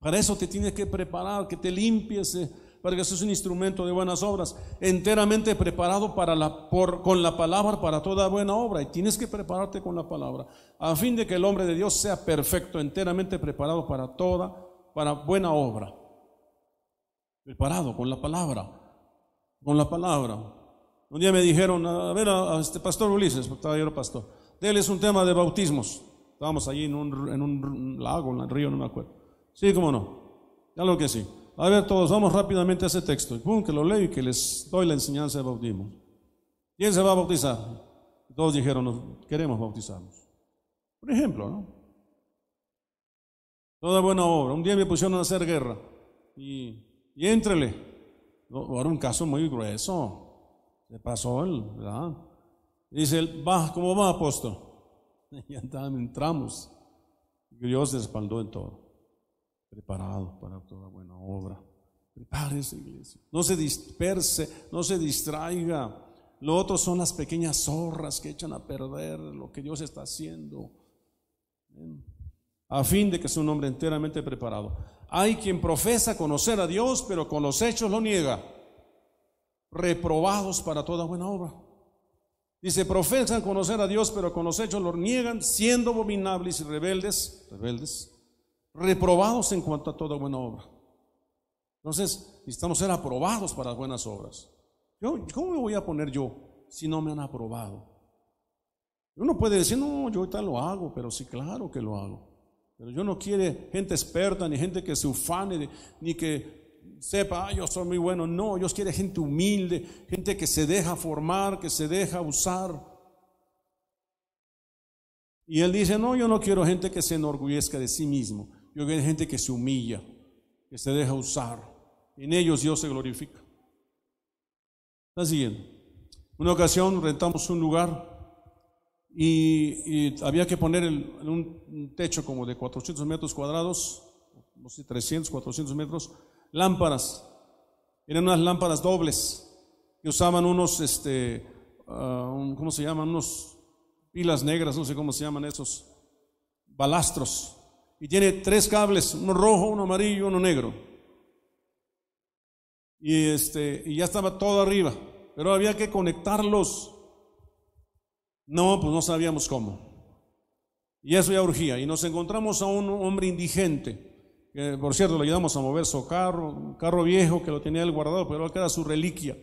Para eso te tienes que preparar, que te limpies, eh, para que seas un instrumento de buenas obras, enteramente preparado para la, por, con la palabra para toda buena obra. Y tienes que prepararte con la palabra, a fin de que el hombre de Dios sea perfecto, enteramente preparado para toda para buena obra. Preparado con la palabra, con la palabra. Un día me dijeron, a ver, a, este pastor Ulises, estaba yo pastor, él es un tema de bautismos. Estábamos allí en un, en un lago, en el río, no me acuerdo. Sí, cómo no. Lo que sí. A ver todos, vamos rápidamente a ese texto. Pum, que lo leo y que les doy la enseñanza de bautismo. ¿Quién se va a bautizar? Todos dijeron, queremos bautizarnos. Por ejemplo, ¿no? Toda buena obra. Un día me pusieron a hacer guerra. Y, y entrele. Ahora un caso muy grueso. Se pasó el, ¿verdad? Dice él, va, ¿cómo va, apóstol? <laughs> Y entramos. Dios respaldó en todo. Preparado para toda buena obra. Prepárese, iglesia. No se disperse, no se distraiga. Lo otro son las pequeñas zorras que echan a perder lo que Dios está haciendo. A fin de que sea un hombre enteramente preparado. Hay quien profesa conocer a Dios, pero con los hechos lo niega. Reprobados para toda buena obra. Dice, profesan conocer a Dios, pero con los hechos lo niegan, siendo abominables y rebeldes, rebeldes, reprobados en cuanto a toda buena obra. Entonces, necesitamos ser aprobados para las buenas obras. ¿Cómo me voy a poner yo si no me han aprobado? Uno puede decir, no, yo ahorita lo hago, pero sí, claro que lo hago. Pero yo no quiere gente experta, ni gente que se ufane, ni que sepa, ah, yo soy muy bueno. No, Dios quiere gente humilde, gente que se deja formar, que se deja usar. Y él dice, no, yo no quiero gente que se enorgullezca de sí mismo. Yo quiero gente que se humilla, que se deja usar. En ellos Dios se glorifica. Está siguiendo. Una ocasión rentamos un lugar y, había que poner en un techo como de 400 metros cuadrados, no sé, 300, 400 metros, lámparas. Eran unas lámparas dobles que usaban unos, este, uh, ¿cómo se llaman? Unos pilas negras, no sé cómo se llaman esos, balastros. Y tiene tres cables, uno rojo, uno amarillo, uno negro y, este, y ya estaba todo arriba, pero había que conectarlos. No, pues no sabíamos cómo. Y eso ya urgía. Y nos encontramos a un hombre indigente, que por cierto le ayudamos a mover su carro, un carro viejo que lo tenía él guardado, pero que era su reliquia,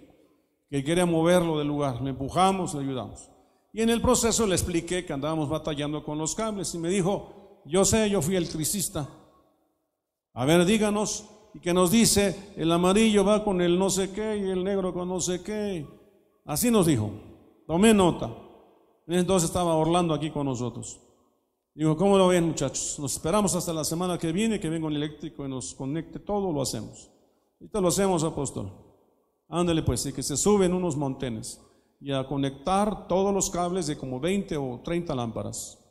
que quería moverlo del lugar. Le empujamos, le ayudamos. Y en el proceso le expliqué que andábamos batallando con los cables y me dijo, yo sé, yo fui el crisista. A ver, díganos, y que nos dice, el amarillo va con el no sé qué y el negro con no sé qué. Así nos dijo. Tomé nota. Entonces estaba Orlando aquí con nosotros. Digo, ¿cómo lo ven muchachos? Nos esperamos hasta la semana que viene que venga un eléctrico y nos conecte todo, lo hacemos. Ahorita lo hacemos, apóstol. Ándale pues, y que se suben unos montenes y a conectar todos los cables de como 20 o 30 lámparas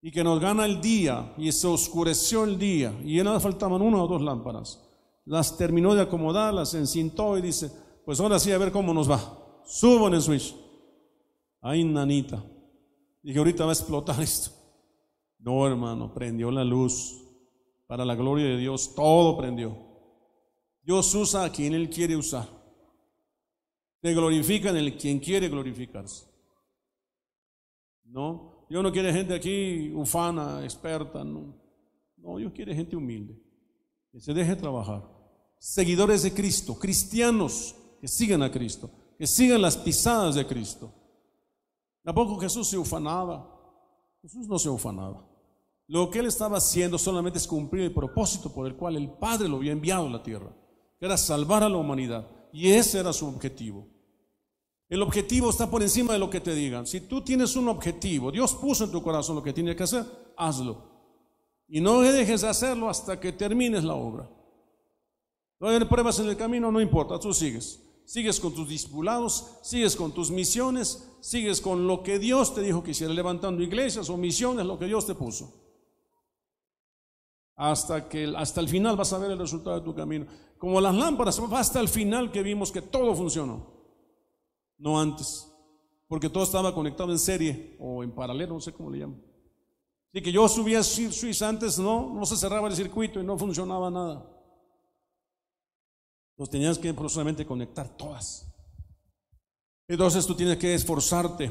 y que nos gana el día y se oscureció el día y ya nada faltaban una o dos lámparas. Las terminó de acomodar, las encintó y dice, pues ahora sí a ver cómo nos va. Subo en el switch. Ay, nanita. Dije, ahorita va a explotar <laughs> esto. No, hermano, prendió la luz. Para la gloria de Dios, todo prendió. Dios usa a quien Él quiere usar. Te glorifica en el quien quiere glorificarse. ¿No? Dios no quiere gente aquí ufana, experta, no. No, Dios quiere gente humilde, que se deje trabajar. Seguidores de Cristo, cristianos que sigan a Cristo, que sigan las pisadas de Cristo. Tampoco Jesús se ufanaba. Jesús no se ufanaba. Lo que él estaba haciendo solamente es cumplir el propósito por el cual el Padre lo había enviado a la tierra, que era salvar a la humanidad. Y ese era su objetivo. El objetivo está por encima de lo que te digan. Si tú tienes un objetivo, Dios puso en tu corazón lo que tiene que hacer, hazlo. Y no dejes de hacerlo hasta que termines la obra. No hay pruebas en el camino, no importa, tú sigues. Sigues con tus discipulados, sigues con tus misiones, sigues con lo que Dios te dijo que hiciera, levantando iglesias o misiones, lo que Dios te puso. Hasta, que, hasta el final vas a ver el resultado de tu camino. Como las lámparas, hasta el final que vimos que todo funcionó no antes, porque todo estaba conectado en serie o en paralelo, no sé cómo le llaman. Así que yo subía Suiza antes, no, no se cerraba el circuito y no funcionaba nada. Los tenías que solamente conectar todas. Entonces tú tienes que esforzarte.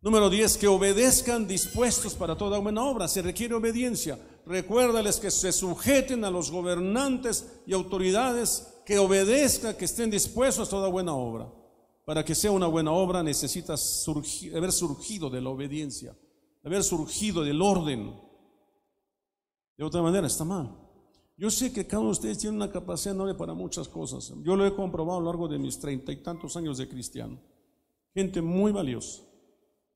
Número 10, que obedezcan dispuestos para toda buena obra. Se requiere obediencia. Recuérdales que se sujeten a los gobernantes y autoridades, que obedezcan, que estén dispuestos a toda buena obra. Para que sea una buena obra necesitas haber surgido de la obediencia, haber surgido del orden. De otra manera está mal. Yo sé que cada uno de ustedes tiene una capacidad enorme para muchas cosas. Yo lo he comprobado a lo largo de mis treinta y tantos años de cristiano. Gente muy valiosa.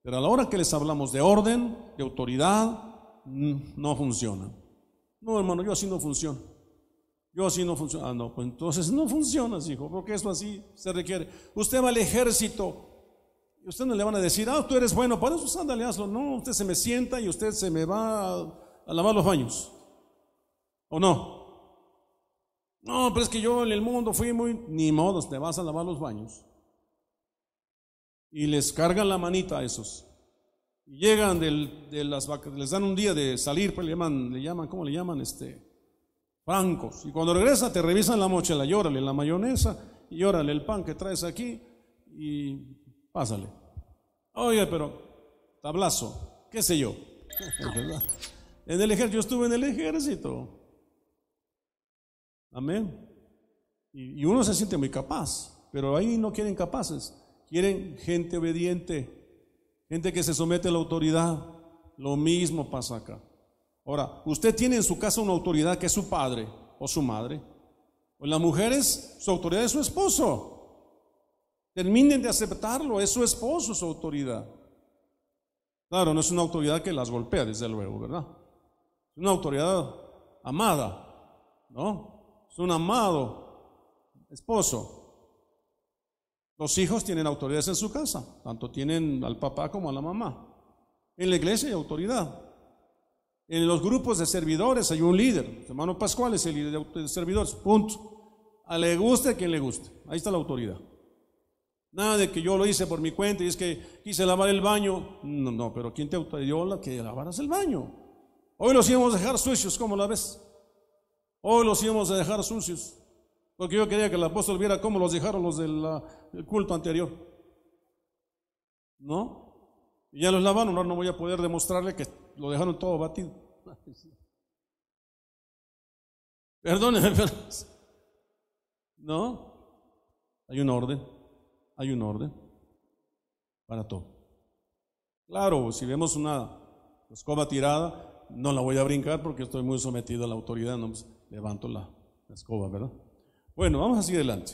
Pero a la hora que les hablamos de orden, de autoridad, no funciona. No, hermano, yo así no funciona. Yo así no funciona. Ah, no, pues entonces no funciona, hijo, porque eso así se requiere. Usted va al ejército y usted no le van a decir, ah, tú eres bueno, para eso ándale, hazlo. No, usted se me sienta y usted se me va a lavar los baños. ¿O no? No, pero es que yo en el mundo fui muy... Ni modo, te vas a lavar los baños. Y les cargan la manita a esos. Y llegan de las vacas, les dan un día de salir, pues le llaman, le llaman, ¿cómo le llaman? Este, francos. Y cuando regresa te revisan la mochila, llórale la mayonesa y llórale el pan que traes aquí y pásale. Oye, pero tablazo, qué sé yo. <laughs> En el ejército, yo estuve en el ejército. Amén. Y, uno se siente muy capaz, pero ahí no quieren capaces, quieren gente obediente, gente que se somete a la autoridad. Lo mismo pasa acá. Ahora, usted tiene en su casa una autoridad que es su padre o su madre. O las mujeres, su autoridad es su esposo. Terminen de aceptarlo, es su esposo su autoridad. Claro, no es una autoridad que las golpea, desde luego, ¿verdad? Es una autoridad amada, ¿no? es un amado esposo. Los hijos tienen autoridades en su casa, tanto tienen al papá como a la mamá. En la iglesia hay autoridad. En los grupos de servidores hay un líder. hermano Pascual es el líder de servidores. Punto. A le guste a quien le guste. Ahí está la autoridad. Nada de que yo lo hice por mi cuenta y es que quise lavar el baño. No, no, pero ¿quién te autorizó la que lavaras el baño? Hoy los íbamos a dejar sucios, ¿cómo la ves? Hoy los íbamos a dejar sucios, porque yo quería que el apóstol viera cómo los dejaron los del culto anterior. ¿No? Y ya los lavaron, ahora no voy a poder demostrarle que lo dejaron todo batido. <laughs> Perdóneme, <laughs> pero... ¿no? Hay un orden, hay un orden para todo. Claro, si vemos una escoba tirada, no la voy a brincar porque estoy muy sometido a la autoridad. ¿no? levanto la, escoba, ¿verdad? Bueno, vamos así adelante.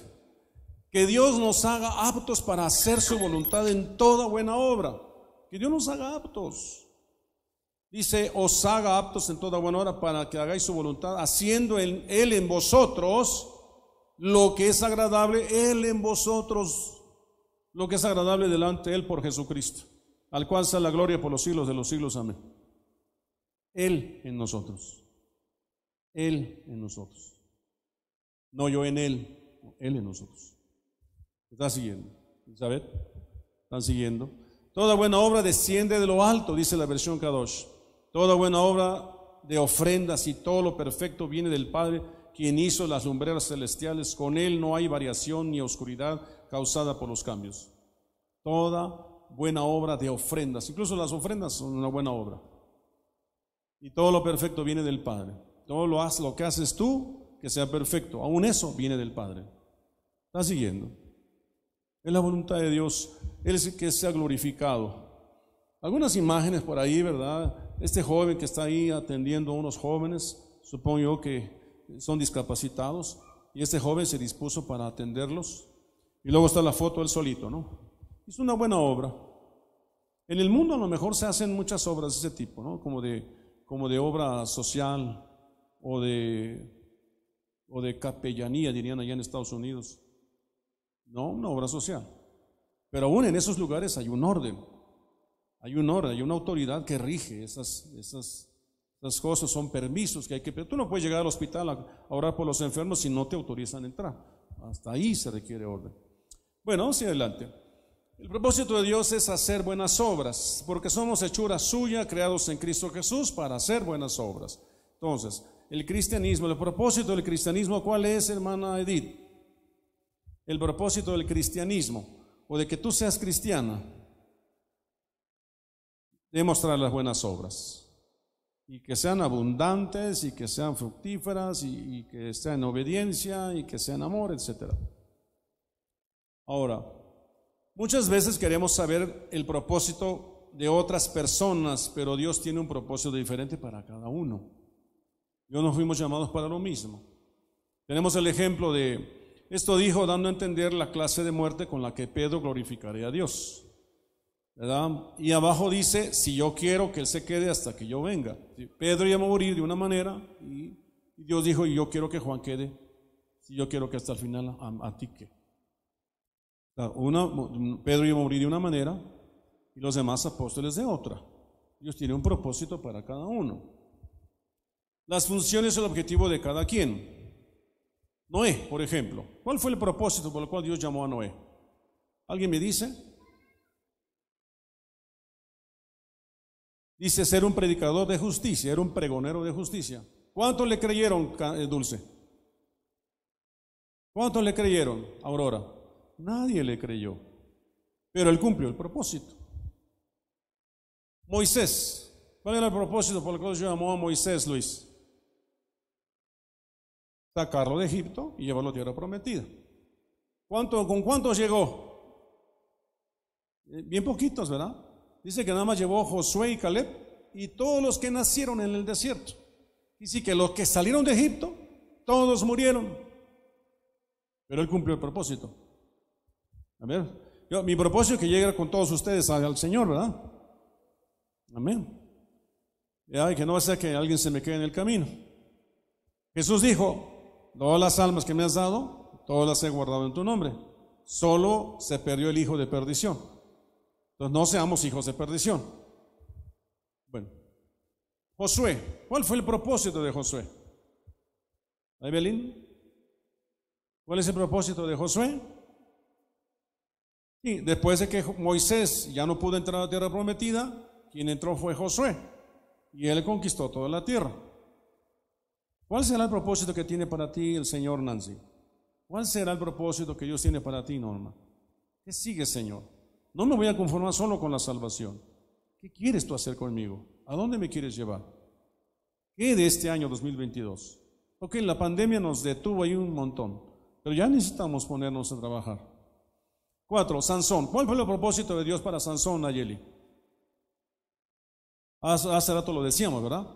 Que Dios nos haga aptos para hacer su voluntad en toda buena obra. Que Dios nos haga aptos. Dice, os haga aptos en toda buena obra para que hagáis su voluntad, haciendo en, Él en vosotros lo que es agradable, Él en vosotros, lo que es agradable delante de Él por Jesucristo, al cual sea la gloria por los siglos de los siglos. Amén. Él en nosotros. Él en nosotros. No yo en Él, Él en nosotros. ¿Está siguiendo? Elizabeth, ¿están siguiendo? Toda buena obra desciende de lo alto, dice la versión Kadosh. Toda buena obra de ofrendas y todo lo perfecto viene del Padre, quien hizo las lumbreras celestiales. Con Él no hay variación ni oscuridad causada por los cambios. Toda buena obra de ofrendas, incluso las ofrendas son una buena obra. Y todo lo perfecto viene del Padre. Todo lo, lo que haces tú, que sea perfecto. Aún eso viene del Padre. ¿Estás siguiendo? Es la voluntad de Dios. Él es el que sea glorificado. Algunas imágenes por ahí, ¿verdad? Este joven que está ahí atendiendo a unos jóvenes, supongo yo que son discapacitados, y este joven se dispuso para atenderlos. Y luego está la foto del solito, ¿no? Es una buena obra. En el mundo a lo mejor se hacen muchas obras de ese tipo, ¿no? Como de, como de obra social, o de, o de capellanía, dirían allá en Estados Unidos. No, una obra social. Pero aún en esos lugares hay un orden. Hay un orden, hay una autoridad que rige esas, esas, esas cosas, son permisos que hay que pedir. Tú no puedes llegar al hospital a, orar por los enfermos si no te autorizan a entrar. Hasta ahí se requiere orden. Bueno, vamos adelante. El propósito de Dios es hacer buenas obras, porque somos hechura suya, creados en Cristo Jesús para hacer buenas obras. Entonces, el cristianismo, el propósito del cristianismo, ¿cuál es, hermana Edith? El propósito del cristianismo, o de que tú seas cristiana, demostrar las buenas obras. Y que sean abundantes, y que sean fructíferas, y, que sean obediencia, y que sean amor, etc. Ahora, muchas veces queremos saber el propósito de otras personas, pero Dios tiene un propósito diferente para cada uno. Yo no fuimos llamados para lo mismo. Tenemos el ejemplo de, esto dijo dando a entender la clase de muerte con la que Pedro glorificaría a Dios. Y abajo dice, si yo quiero que Él se quede hasta que yo venga. Pedro iba a morir de una manera y, Dios dijo, yo quiero que Juan quede, si yo quiero que hasta el final a, a ti que. Una, Pedro iba a morir de una manera y los demás apóstoles de otra. Dios tiene un propósito para cada uno. Las funciones el objetivo de cada quien. Noé, por ejemplo. ¿Cuál fue el propósito por el cual Dios llamó a Noé? ¿Alguien me dice? Dice ser un predicador de justicia, era un pregonero de justicia. ¿Cuántos le creyeron, eh, Dulce? ¿Cuántos le creyeron, Aurora? Nadie le creyó. Pero él cumplió el propósito. Moisés. ¿Cuál era el propósito por el cual Dios llamó a Moisés, Luis? Sacarlo de Egipto y llevarlo a tierra prometida. ¿Cuánto, ¿Con cuántos llegó? Eh, bien poquitos, ¿verdad? Dice que nada más llevó Josué y Caleb y todos los que nacieron en el desierto. Dice que los que salieron de Egipto, todos murieron. Pero él cumplió el propósito. A ver, mi propósito es que llegue con todos ustedes al Señor, ¿verdad? Amén. Y que no va a ser que alguien se me quede en el camino. Jesús dijo, todas las almas que me has dado, todas las he guardado en tu nombre. Solo se perdió el hijo de perdición. Entonces no seamos hijos de perdición. Bueno, Josué, ¿cuál fue el propósito de Josué? Belín? ¿Cuál es el propósito de Josué? Y después de que Moisés ya no pudo entrar a la tierra prometida, quien entró fue Josué y él conquistó toda la tierra. ¿Cuál será el propósito que tiene para ti el Señor Nancy? ¿Cuál será el propósito que Dios tiene para ti, Norma? ¿Qué sigue, Señor? No me voy a conformar solo con la salvación. ¿Qué quieres tú hacer conmigo? ¿A dónde me quieres llevar? ¿Qué de este año 2022? Ok, la pandemia nos detuvo ahí un montón, pero ya necesitamos ponernos a trabajar. Cuatro, Sansón. ¿Cuál fue el propósito de Dios para Sansón, Nayeli? Hace, rato lo decíamos, ¿verdad?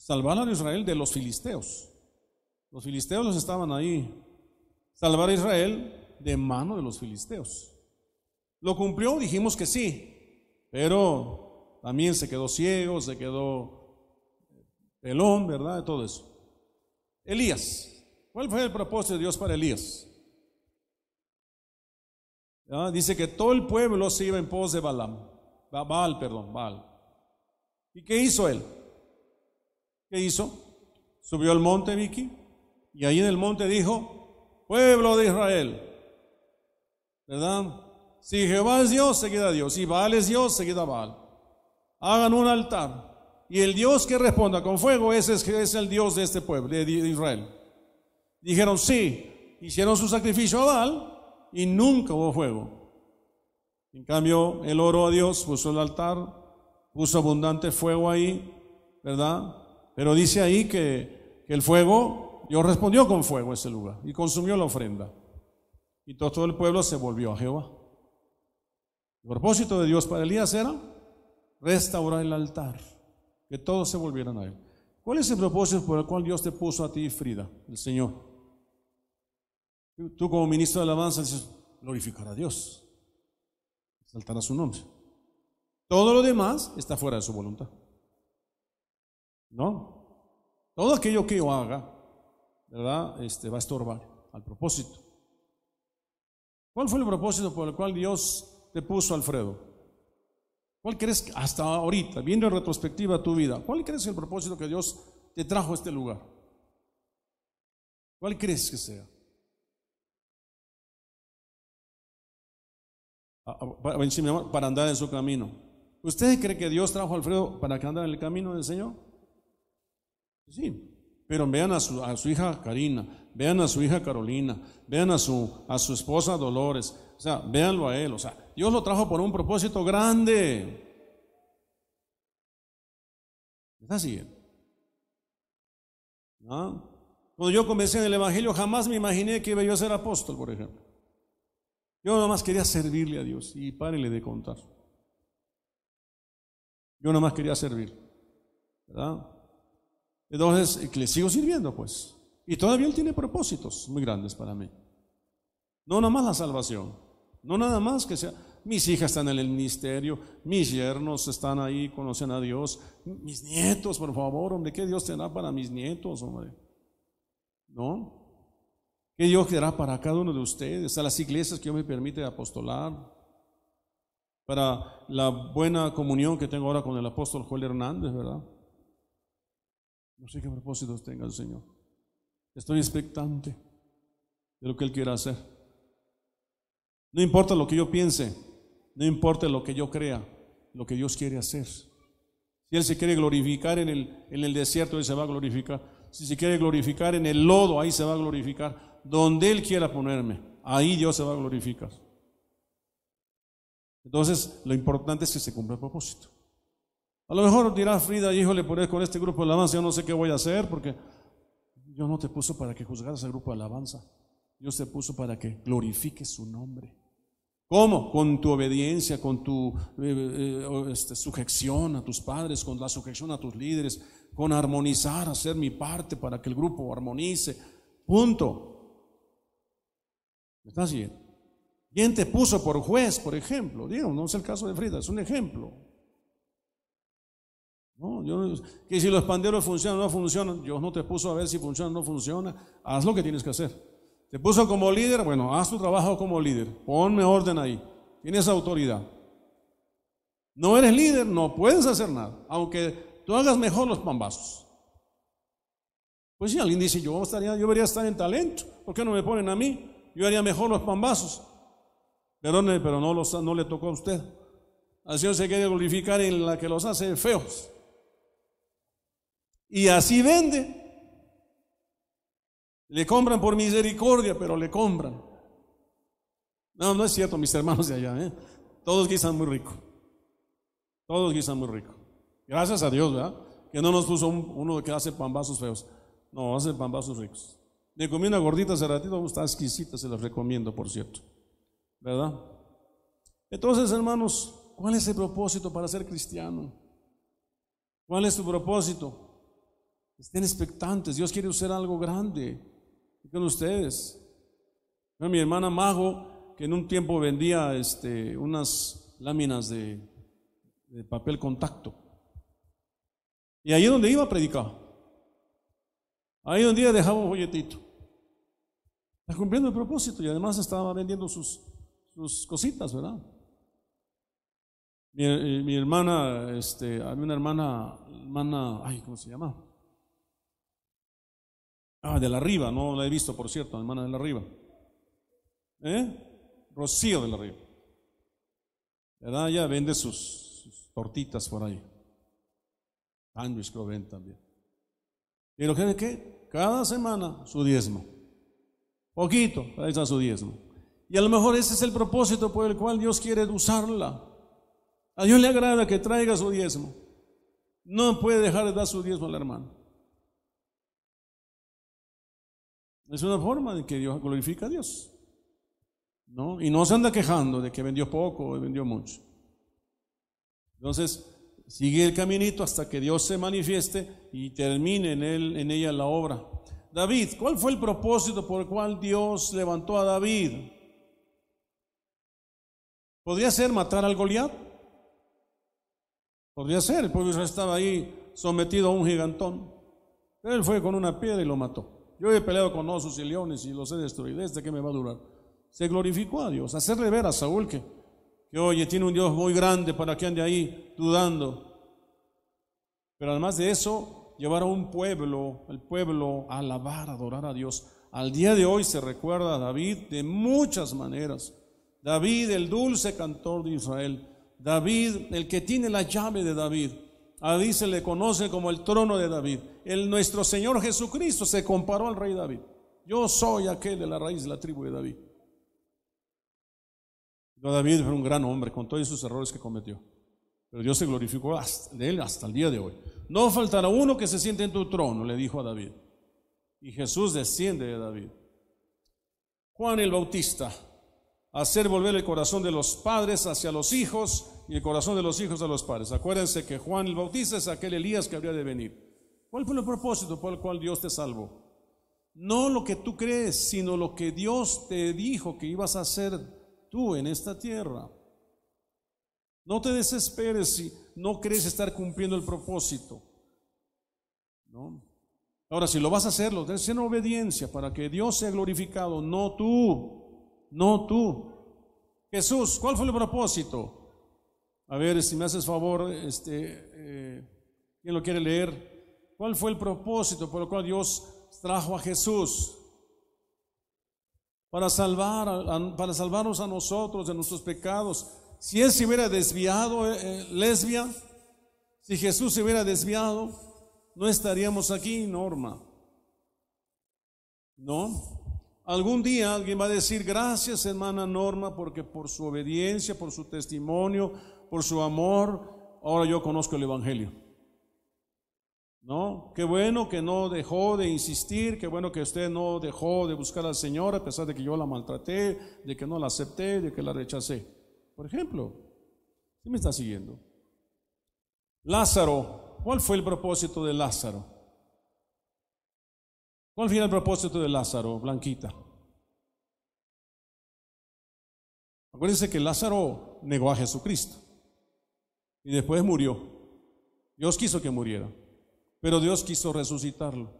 Salvar a Israel de los filisteos. Los filisteos los estaban ahí. Salvar a Israel de mano de los filisteos. ¿Lo cumplió? Dijimos que sí. Pero también se quedó ciego, se quedó pelón, ¿verdad? todo eso. Elías. ¿Cuál fue el propósito de Dios para Elías? Dice que todo el pueblo se iba en pos de Balaam. Baal, perdón, Baal. ¿Y qué hizo él? ¿Qué hizo? Subió al monte Vicky y ahí en el monte dijo, pueblo de Israel, ¿verdad? Si Jehová es Dios, seguida Dios. Si Baal es Dios, seguida Baal. Hagan un altar. Y el Dios que responda con fuego, ese es, el Dios de este pueblo, de Israel. Dijeron sí, hicieron su sacrificio a Baal y nunca hubo fuego. En cambio, él oró a Dios, puso el altar, puso abundante fuego ahí, ¿verdad? Pero dice ahí que, el fuego, Dios respondió con fuego a ese lugar y consumió la ofrenda. Y todo, el pueblo se volvió a Jehová. El propósito de Dios para Elías era restaurar el altar, que todos se volvieran a él. ¿Cuál es el propósito por el cual Dios te puso a ti, Frida, el Señor? Tú como ministro de alabanza dices, glorificar a Dios saltará su nombre. Todo lo demás está fuera de su voluntad. ¿No? Todo aquello que yo haga, ¿verdad? Este, va a estorbar al propósito. ¿Cuál fue el propósito por el cual Dios te puso, Alfredo? ¿Cuál crees que hasta ahorita, viendo en retrospectiva tu vida, cuál crees el propósito que Dios te trajo a este lugar? ¿Cuál crees que sea? para andar en su camino. ¿Usted cree que Dios trajo a Alfredo para que andara en el camino del Señor? Sí, pero vean a su, hija Karina, vean a su hija Carolina, vean a su, esposa Dolores, o sea, véanlo a él, o sea, Dios lo trajo por un propósito grande. ¿Es así? Cuando yo comencé en el Evangelio, jamás me imaginé que iba yo a ser apóstol, por ejemplo. Yo nada más quería servirle a Dios y párele de contar. Yo nada más quería servir, ¿verdad? Entonces, le sigo sirviendo, pues. Y todavía Él tiene propósitos muy grandes para mí. No nada más la salvación, no nada más que sea, mis hijas están en el ministerio, mis yernos están ahí, conocen a Dios, mis nietos, por favor, hombre, ¿qué Dios tendrá para mis nietos, hombre? ¿No? ¿Qué Dios querrá para cada uno de ustedes? A las iglesias que Dios me permite apostolar, para la buena comunión que tengo ahora con el apóstol Joel Hernández, ¿verdad? No sé qué propósitos tenga el Señor. Estoy expectante de lo que Él quiera hacer. No importa lo que yo piense, no importa lo que yo crea, lo que Dios quiere hacer. Si Él se quiere glorificar en el, en el desierto, Él se va a glorificar. Si se quiere glorificar en el lodo, ahí se va a glorificar. Donde Él quiera ponerme, ahí Dios se va a glorificar. Entonces, lo importante es que se cumpla el propósito. A lo mejor dirá Frida, híjole, por con este grupo de alabanza yo no sé qué voy a hacer, porque Dios no te puso para que juzgaras al grupo de alabanza. Dios te puso para que glorifiques su nombre. ¿Cómo? Con tu obediencia, con tu eh, eh, este, sujeción a tus padres, con la sujeción a tus líderes, con armonizar, hacer mi parte para que el grupo armonice. Punto. ¿Me estás siguiendo? ¿Quién te puso por juez, por ejemplo? Digo, no es el caso de Frida, es un ejemplo. No, yo, que si los panderos funcionan o no funcionan, Dios no te puso a ver si funciona o no funciona. Haz lo que tienes que hacer. Te puso como líder, bueno, haz tu trabajo como líder. Ponme orden ahí. Tienes autoridad. No eres líder, no puedes hacer nada. Aunque tú hagas mejor los pambazos. Pues si alguien dice, yo, estaría, yo debería estar en talento. ¿Por qué no me ponen a mí? Yo haría mejor los pambazos. Perdone, pero no, los, no le tocó a usted. Al Señor se quiere glorificar en la que los hace feos. Y así vende. Le compran por misericordia, pero le compran. No, no es cierto, mis hermanos de allá. ¿eh? Todos guisan muy rico. Todos guisan muy rico. Gracias a Dios, ¿verdad? Que no nos puso uno que hace pambazos feos. No, hace pambazos ricos. Me comí una gordita hace ratito, está exquisita, se las recomiendo, por cierto. ¿Verdad? Entonces, hermanos, ¿cuál es el propósito para ser cristiano? ¿Cuál es tu propósito? Estén expectantes. Dios quiere hacer algo grande con ustedes. Mi hermana Mago, que en un tiempo vendía este, unas láminas de, papel contacto. Y ahí donde iba predicaba. Ahí donde iba dejaba un folletito. Está cumpliendo el propósito y además estaba vendiendo sus, sus cositas, ¿verdad? Mi, eh, mi, hermana, este, había una hermana, hermana, ay, ¿cómo se llama? Ah, de la Riva, no la he visto, por cierto, hermana de la Riva. ¿Eh? Rocío de la Riva. ¿Verdad? Ya vende sus, tortitas por ahí. Sándwich lo ven también. ¿Y lo que qué? Cada semana su diezmo. Poquito, ahí está su diezmo. Y a lo mejor ese es el propósito por el cual Dios quiere usarla. A Dios le agrada que traiga su diezmo. No puede dejar de dar su diezmo al hermano. Es una forma de que Dios glorifica a Dios. ¿no? Y no se anda quejando de que vendió poco o vendió mucho. Entonces, sigue el caminito hasta que Dios se manifieste y termine en, él, en ella la obra. David, ¿cuál fue el propósito por el cual Dios levantó a David? ¿Podría ser matar al Goliat? Podría ser, el pueblo estaba ahí sometido a un gigantón. Pero él fue con una piedra y lo mató. Yo he peleado con osos y leones y los he destruido. ¿Este qué me va a durar? Se glorificó a Dios. Hacerle ver a Saúl que, que, oye, tiene un Dios muy grande para que ande ahí dudando. Pero además de eso, llevar a un pueblo, el pueblo, a alabar, a adorar a Dios. Al día de hoy se recuerda a David de muchas maneras. David, el dulce cantor de Israel. David, el que tiene la llave de David. A David se le conoce como el trono de David. El nuestro Señor Jesucristo se comparó al rey David. Yo soy aquel de la raíz de la tribu de David. David fue un gran hombre con todos esos errores que cometió. Pero Dios se glorificó de él hasta el día de hoy. No faltará uno que se siente en tu trono, le dijo a David. Y Jesús desciende de David. Juan el Bautista, hacer volver el corazón de los padres hacia los hijos y el corazón de los hijos a los padres. Acuérdense que Juan el Bautista es aquel Elías que habría de venir. ¿Cuál fue el propósito por el cual Dios te salvó? No lo que tú crees, sino lo que Dios te dijo que ibas a hacer tú en esta tierra. No te desesperes si no crees estar cumpliendo el propósito. ¿No? Ahora, si lo vas a hacer, lo debes en obediencia para que Dios sea glorificado, no tú, no tú. Jesús, ¿cuál fue el propósito? A ver, si me haces favor, este, eh, ¿quién lo quiere leer? ¿Cuál fue el propósito por el cual Dios trajo a Jesús? Para, salvar, para salvarnos a nosotros de nuestros pecados. Si Él se hubiera desviado, eh, eh, lesbia, si Jesús se hubiera desviado, no estaríamos aquí, Norma. ¿No? Algún día alguien va a decir, gracias hermana Norma, porque por su obediencia, por su testimonio, por su amor, ahora yo conozco el Evangelio. ¿No? Qué bueno que no dejó de insistir, qué bueno que usted no dejó de buscar al Señor a pesar de que yo la maltraté, de que no la acepté, de que la rechacé. Por ejemplo, ¿sí me está siguiendo? Lázaro, ¿cuál fue el propósito de Lázaro? ¿Cuál fue el propósito de Lázaro, Blanquita? Acuérdense que Lázaro negó a Jesucristo. Y después murió. Dios quiso que muriera, pero Dios quiso resucitarlo.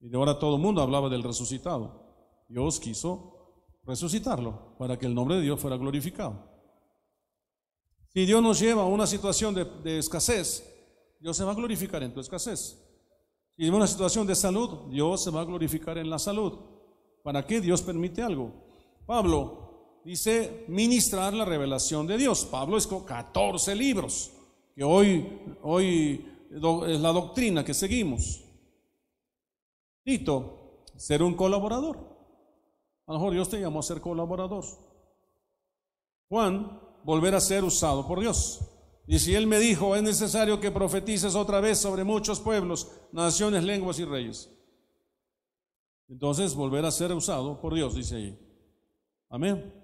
Y ahora todo el mundo hablaba del resucitado. Dios quiso resucitarlo para que el nombre de Dios fuera glorificado. Si Dios nos lleva a una situación de, escasez, Dios se va a glorificar en tu escasez. Si en una situación de salud, Dios se va a glorificar en la salud. ¿Para qué Dios permite algo? Pablo dice ministrar la revelación de Dios. Pablo es con 14 libros, que hoy, hoy es la doctrina que seguimos. Tito, ser un colaborador. A lo mejor Dios te llamó a ser colaborador. Juan, volver a ser usado por Dios. Y si Él me dijo, es necesario que profetices otra vez sobre muchos pueblos, naciones, lenguas y reyes. Entonces, volver a ser usado por Dios, dice ahí. Amén.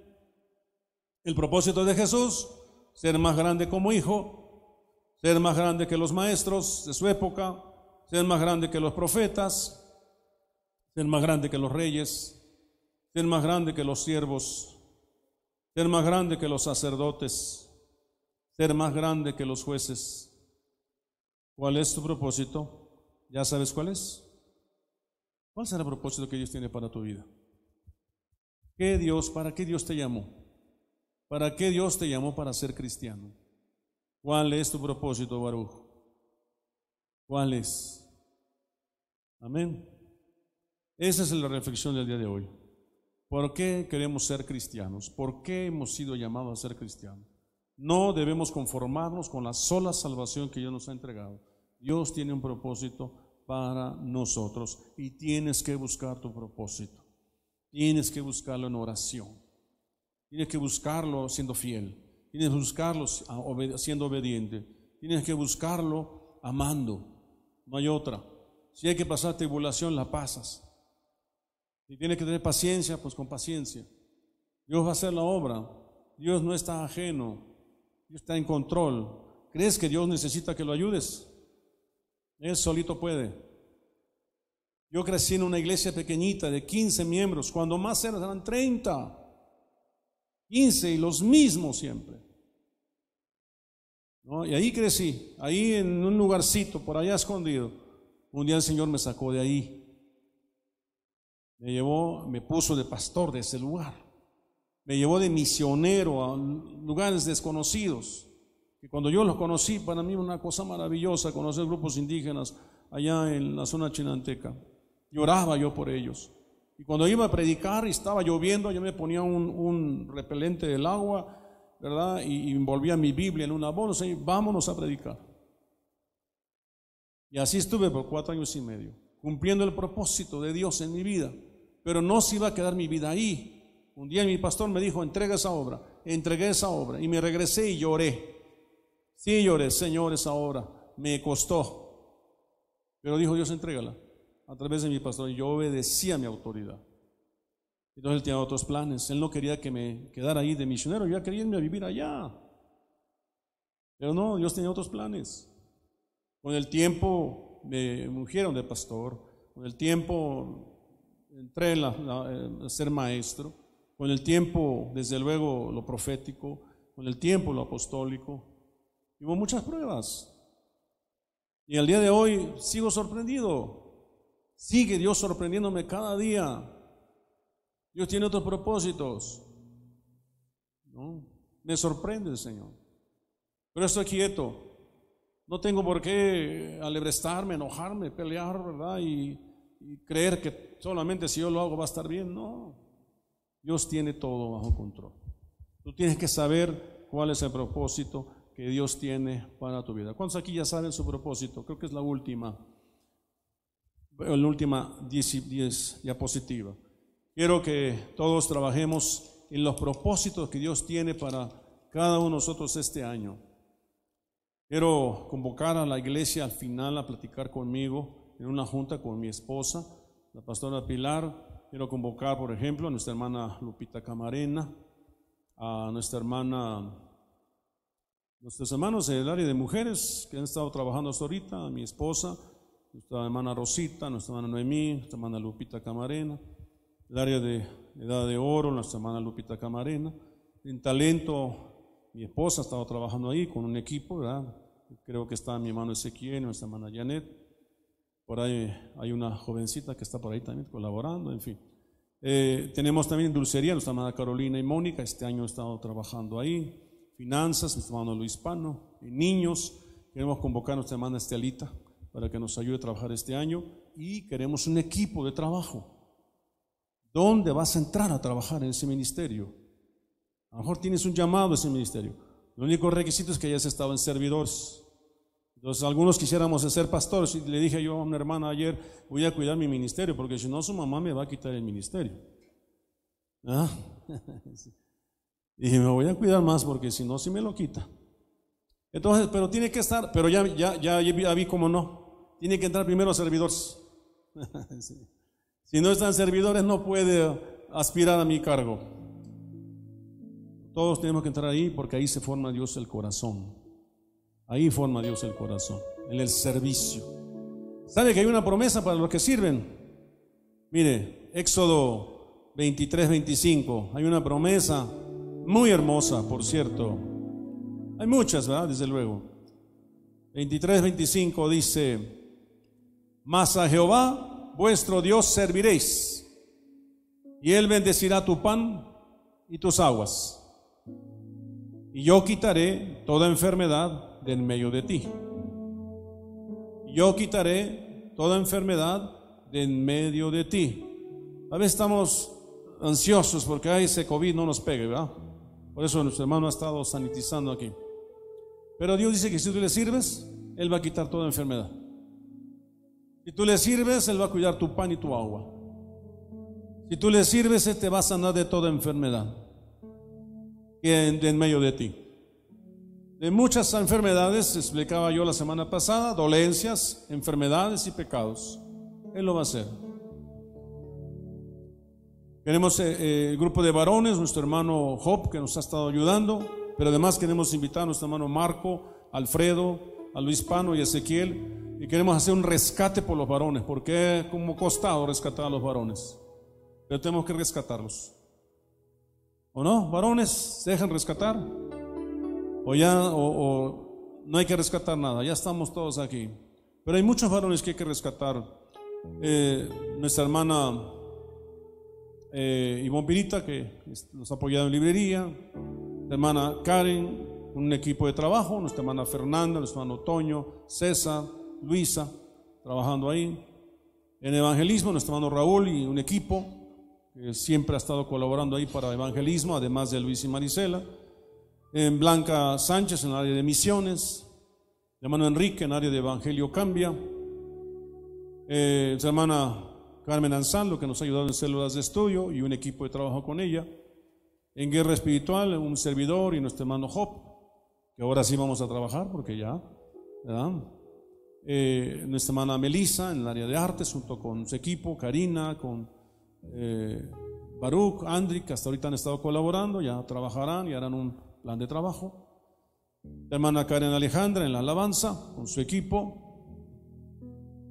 El propósito de Jesús, ser más grande como hijo, ser más grande que los maestros de su época, ser más grande que los profetas, ser más grande que los reyes, ser más grande que los siervos, ser más grande que los sacerdotes, ser más grande que los jueces. ¿Cuál es tu propósito? ¿Ya sabes cuál es? ¿Cuál será el propósito que Dios tiene para tu vida? ¿Qué Dios, para qué Dios te llamó? ¿Para qué Dios te llamó para ser cristiano? ¿Cuál es tu propósito, Baruch? ¿Cuál es? Amén. Esa es la reflexión del día de hoy. ¿Por qué queremos ser cristianos? ¿Por qué hemos sido llamados a ser cristianos? No debemos conformarnos con la sola salvación que Dios nos ha entregado. Dios tiene un propósito para nosotros y tienes que buscar tu propósito. Tienes que buscarlo en oración. Tienes que buscarlo siendo fiel. Tienes que buscarlo siendo obediente. Tienes que buscarlo amando. No hay otra. Si hay que pasar tribulación, la pasas. Si tienes que tener paciencia, pues con paciencia. Dios va a hacer la obra. Dios no está ajeno. Dios está en control. ¿Crees que Dios necesita que lo ayudes? Él solito puede. Yo crecí en una iglesia pequeñita de 15 miembros. Cuando más eran 30. 15 y los mismos siempre. Y ahí crecí, ahí en un lugarcito, por allá escondido. Un día el Señor me sacó de ahí. Me llevó, me puso de pastor de ese lugar. Me llevó de misionero a lugares desconocidos. Y cuando yo los conocí, para mí una cosa maravillosa, conocer grupos indígenas allá en la zona chinanteca. Lloraba yo por ellos. Y cuando iba a predicar y estaba lloviendo, yo me ponía un, repelente del agua, ¿verdad? Y, envolvía mi Biblia en una bolsa y vámonos a predicar. Y así estuve por cuatro años y medio, cumpliendo el propósito de Dios en mi vida. Pero no se iba a quedar mi vida ahí. Un día mi pastor me dijo, entrega esa obra. Entregué esa obra y me regresé y lloré. Sí lloré, Señor, esa obra. Me costó. Pero dijo Dios, entrégala a través de mi pastor, yo obedecía a mi autoridad. Entonces él tenía otros planes. Él no quería que me quedara ahí de misionero, yo quería irme a vivir allá. Pero no, Dios tenía otros planes. Con el tiempo me ungieron de pastor, con el tiempo entré a ser maestro, con el tiempo, desde luego, lo profético, con el tiempo, lo apostólico. Hubo muchas pruebas. Y al día de hoy sigo sorprendido. Sigue Dios sorprendiéndome cada día. Dios tiene otros propósitos. ¿no? Me sorprende el Señor. Pero estoy quieto. No tengo por qué alebrestarme, enojarme, pelear, ¿verdad? Y, y, creer que solamente si yo lo hago va a estar bien. No. Dios tiene todo bajo control. Tú tienes que saber cuál es el propósito que Dios tiene para tu vida. ¿Cuántos aquí ya saben su propósito? Creo que es la última, la última diapositiva. Quiero que todos trabajemos en los propósitos que Dios tiene para cada uno de nosotros este año. Quiero convocar a la iglesia al final a platicar conmigo en una junta con mi esposa, la pastora Pilar. Quiero convocar, por ejemplo, a nuestra hermana Lupita Camarena, a nuestra hermana, nuestros hermanos del área de mujeres que han estado trabajando hasta ahorita, a mi esposa, nuestra hermana Rosita, nuestra hermana Noemí, nuestra hermana Lupita Camarena, el área de Edad de Oro, nuestra hermana Lupita Camarena, en talento, mi esposa ha estado trabajando ahí con un equipo. Creo que está mi hermano Ezequiel, nuestra hermana Janet, por ahí hay una jovencita que está por ahí también colaborando, en fin. Eh, tenemos también dulcería, nuestra hermana Carolina y Mónica, este año he estado trabajando ahí. Finanzas, nuestro hermano Luis Pano. niños, queremos convocar a nuestra hermana Estelita para que nos ayude a trabajar este año. Y queremos un equipo de trabajo. ¿Dónde vas a entrar a trabajar en ese ministerio? A lo mejor tienes un llamado a ese ministerio. Lo único requisito es que hayas estado en servidores. Entonces, algunos quisiéramos ser pastores. Y le dije yo a una hermana ayer, voy a cuidar mi ministerio, porque si no, su mamá me va a quitar el ministerio. ¿Ah? <laughs> Dije, me voy a cuidar más, porque si no, si me lo quita. Entonces, pero tiene que estar, pero ya, ya, ya, ya vi cómo no. Tiene que entrar primero a servidores. <laughs> Si no están servidores, no puede aspirar a mi cargo. Todos tenemos que entrar ahí porque ahí se forma Dios el corazón. Ahí forma Dios el corazón, en el servicio. ¿Sabe que hay una promesa para los que sirven? Mire, Éxodo 23, 25, hay una promesa muy hermosa, por cierto. Hay muchas, ¿verdad? Desde luego. 23, 25 dice, mas a Jehová vuestro Dios serviréis, y él bendecirá tu pan y tus aguas. Y yo quitaré toda enfermedad de en medio de ti. Yo quitaré toda enfermedad de en medio de ti. A veces estamos ansiosos porque ay, ese COVID no nos pegue, ¿verdad? Por eso nuestro hermano ha estado sanitizando aquí. Pero Dios dice que si tú le sirves, Él va a quitar toda enfermedad. Si tú le sirves, Él va a cuidar tu pan y tu agua. Si tú le sirves, Él te va a sanar de toda enfermedad en, en medio de ti de muchas enfermedades, explicaba yo la semana pasada, dolencias, enfermedades y pecados. Él lo va a hacer. Tenemos eh, eh, el grupo de varones, nuestro hermano Job, que nos ha estado ayudando, pero además queremos invitar a nuestro hermano Marco, Alfredo, a Luis Pano y Ezequiel, y queremos hacer un rescate por los varones, porque como costado rescatar a los varones, pero tenemos que rescatarlos. ¿O no? Varones, ¿se dejan rescatar? o ya, o, no hay que rescatar nada, ya estamos todos aquí. Pero hay muchos varones que hay que rescatar. Eh, nuestra hermana eh, Ivonne Pirita, que nos ha apoyado en librería, hermana Karen, un equipo de trabajo, nuestra hermana Fernanda, nuestro hermano Toño, César, Luisa, trabajando ahí. En evangelismo, nuestro hermano Raúl y un equipo que siempre ha estado colaborando ahí para evangelismo, además de Luis y Marisela. En Blanca Sánchez en el área de misiones, hermano Enrique en el área de Evangelio Cambia, eh, su hermana Carmen Ansaldo que nos ha ayudado en células de estudio y un equipo de trabajo con ella, en Guerra Espiritual un servidor y nuestro hermano Job, que ahora sí vamos a trabajar porque ya, ¿verdad? Eh, nuestra hermana Melissa en el área de artes junto con su equipo, Karina, con eh, Baruch, Andri, que hasta ahorita han estado colaborando, ya trabajarán y harán un plan de trabajo. La hermana Karen Alejandra en la alabanza con su equipo.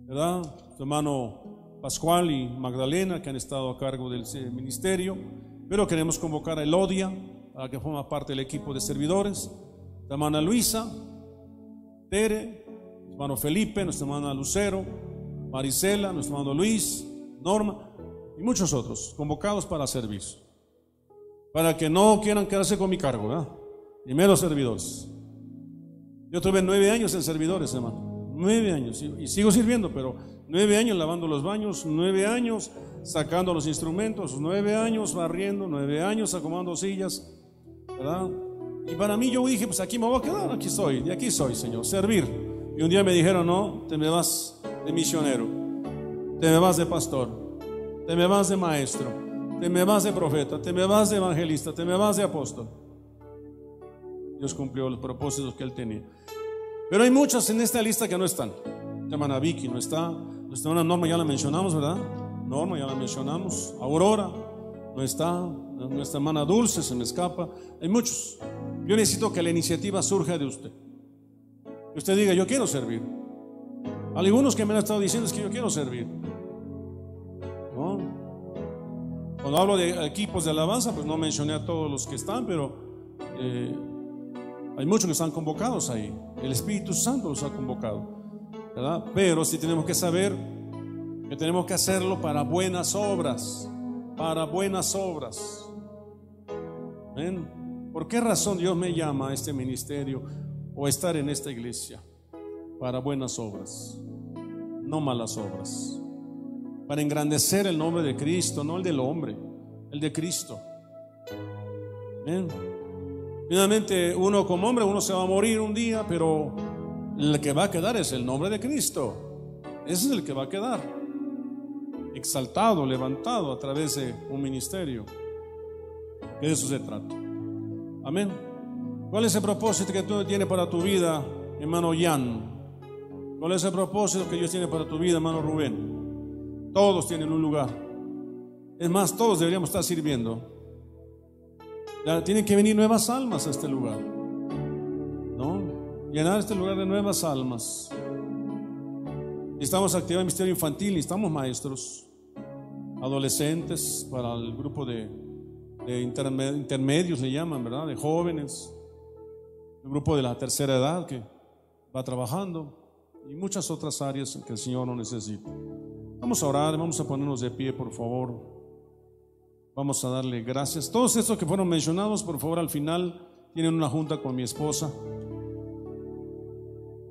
¿verdad? Su hermano Pascual y Magdalena, que han estado a cargo del ministerio. Pero queremos convocar a Elodia, para que forma parte del equipo de servidores. Su hermana Luisa, Tere, hermano Felipe, nuestra hermana Lucero, Marisela, nuestro hermano Luis, Norma y muchos otros convocados para servir. Para que no quieran quedarse con mi cargo, ¿verdad? Y menos servidores. Yo tuve nueve años en servidores, hermano. Nueve años. Y, sigo sirviendo, pero nueve años lavando los baños, nueve años sacando los instrumentos, nueve años barriendo, nueve años acomodando sillas, ¿verdad? Y para mí yo dije, pues aquí me voy a quedar, aquí soy, y aquí soy, Señor, servir. Y un día me dijeron, no, te me vas de misionero, te me vas de pastor, te me vas de maestro, te me vas de profeta, te me vas de evangelista, te me vas de apóstol. Dios cumplió los propósitos que él tenía. Pero hay muchas en esta lista que no están. Vicky no está. Nuestra hermana Norma ya la mencionamos, ¿verdad? Norma ya la mencionamos. Aurora no está. Nuestra hermana Dulce se me escapa. Hay muchos. Yo necesito que la iniciativa surja de usted. Que usted diga, yo quiero servir. Algunos que me han estado diciendo es que yo quiero servir. Cuando hablo de equipos de alabanza, pues no mencioné a todos los que están, pero eh, hay muchos que están convocados ahí. El Espíritu Santo los ha convocado. Pero sí tenemos que saber que tenemos que hacerlo para buenas obras. Para buenas obras. ¿Por qué razón Dios me llama a este ministerio o a estar en esta iglesia? Para buenas obras, no malas obras. Para engrandecer el nombre de Cristo, no el del hombre, el de Cristo. Finalmente, uno como hombre, uno se va a morir un día, pero el que va a quedar es el nombre de Cristo. Ese es el que va a quedar. Exaltado, levantado a través de un ministerio. De eso se trata. Amén. ¿Cuál es el propósito que tú tienes para tu vida, hermano Jan? ¿Cuál es el propósito que Dios tiene para tu vida, hermano Rubén? Todos tienen un lugar. Es más, todos deberíamos estar sirviendo tienen que venir nuevas almas a este lugar. Llenar este lugar de nuevas almas. Estamos activando el ministerio infantil, estamos maestros, adolescentes, para el grupo de, intermedios, le llaman, ¿verdad? De jóvenes, el grupo de la tercera edad que va trabajando y muchas otras áreas que el Señor no necesita. Vamos a orar, vamos a ponernos de pie, por favor. Vamos a darle gracias. Todos estos que fueron mencionados, por favor, al final tienen una junta con mi esposa.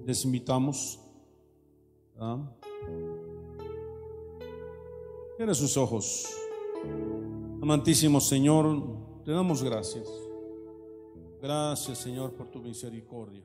Les invitamos. Cierre sus ojos. Amantísimo Señor, te damos gracias. Gracias, Señor, por tu misericordia.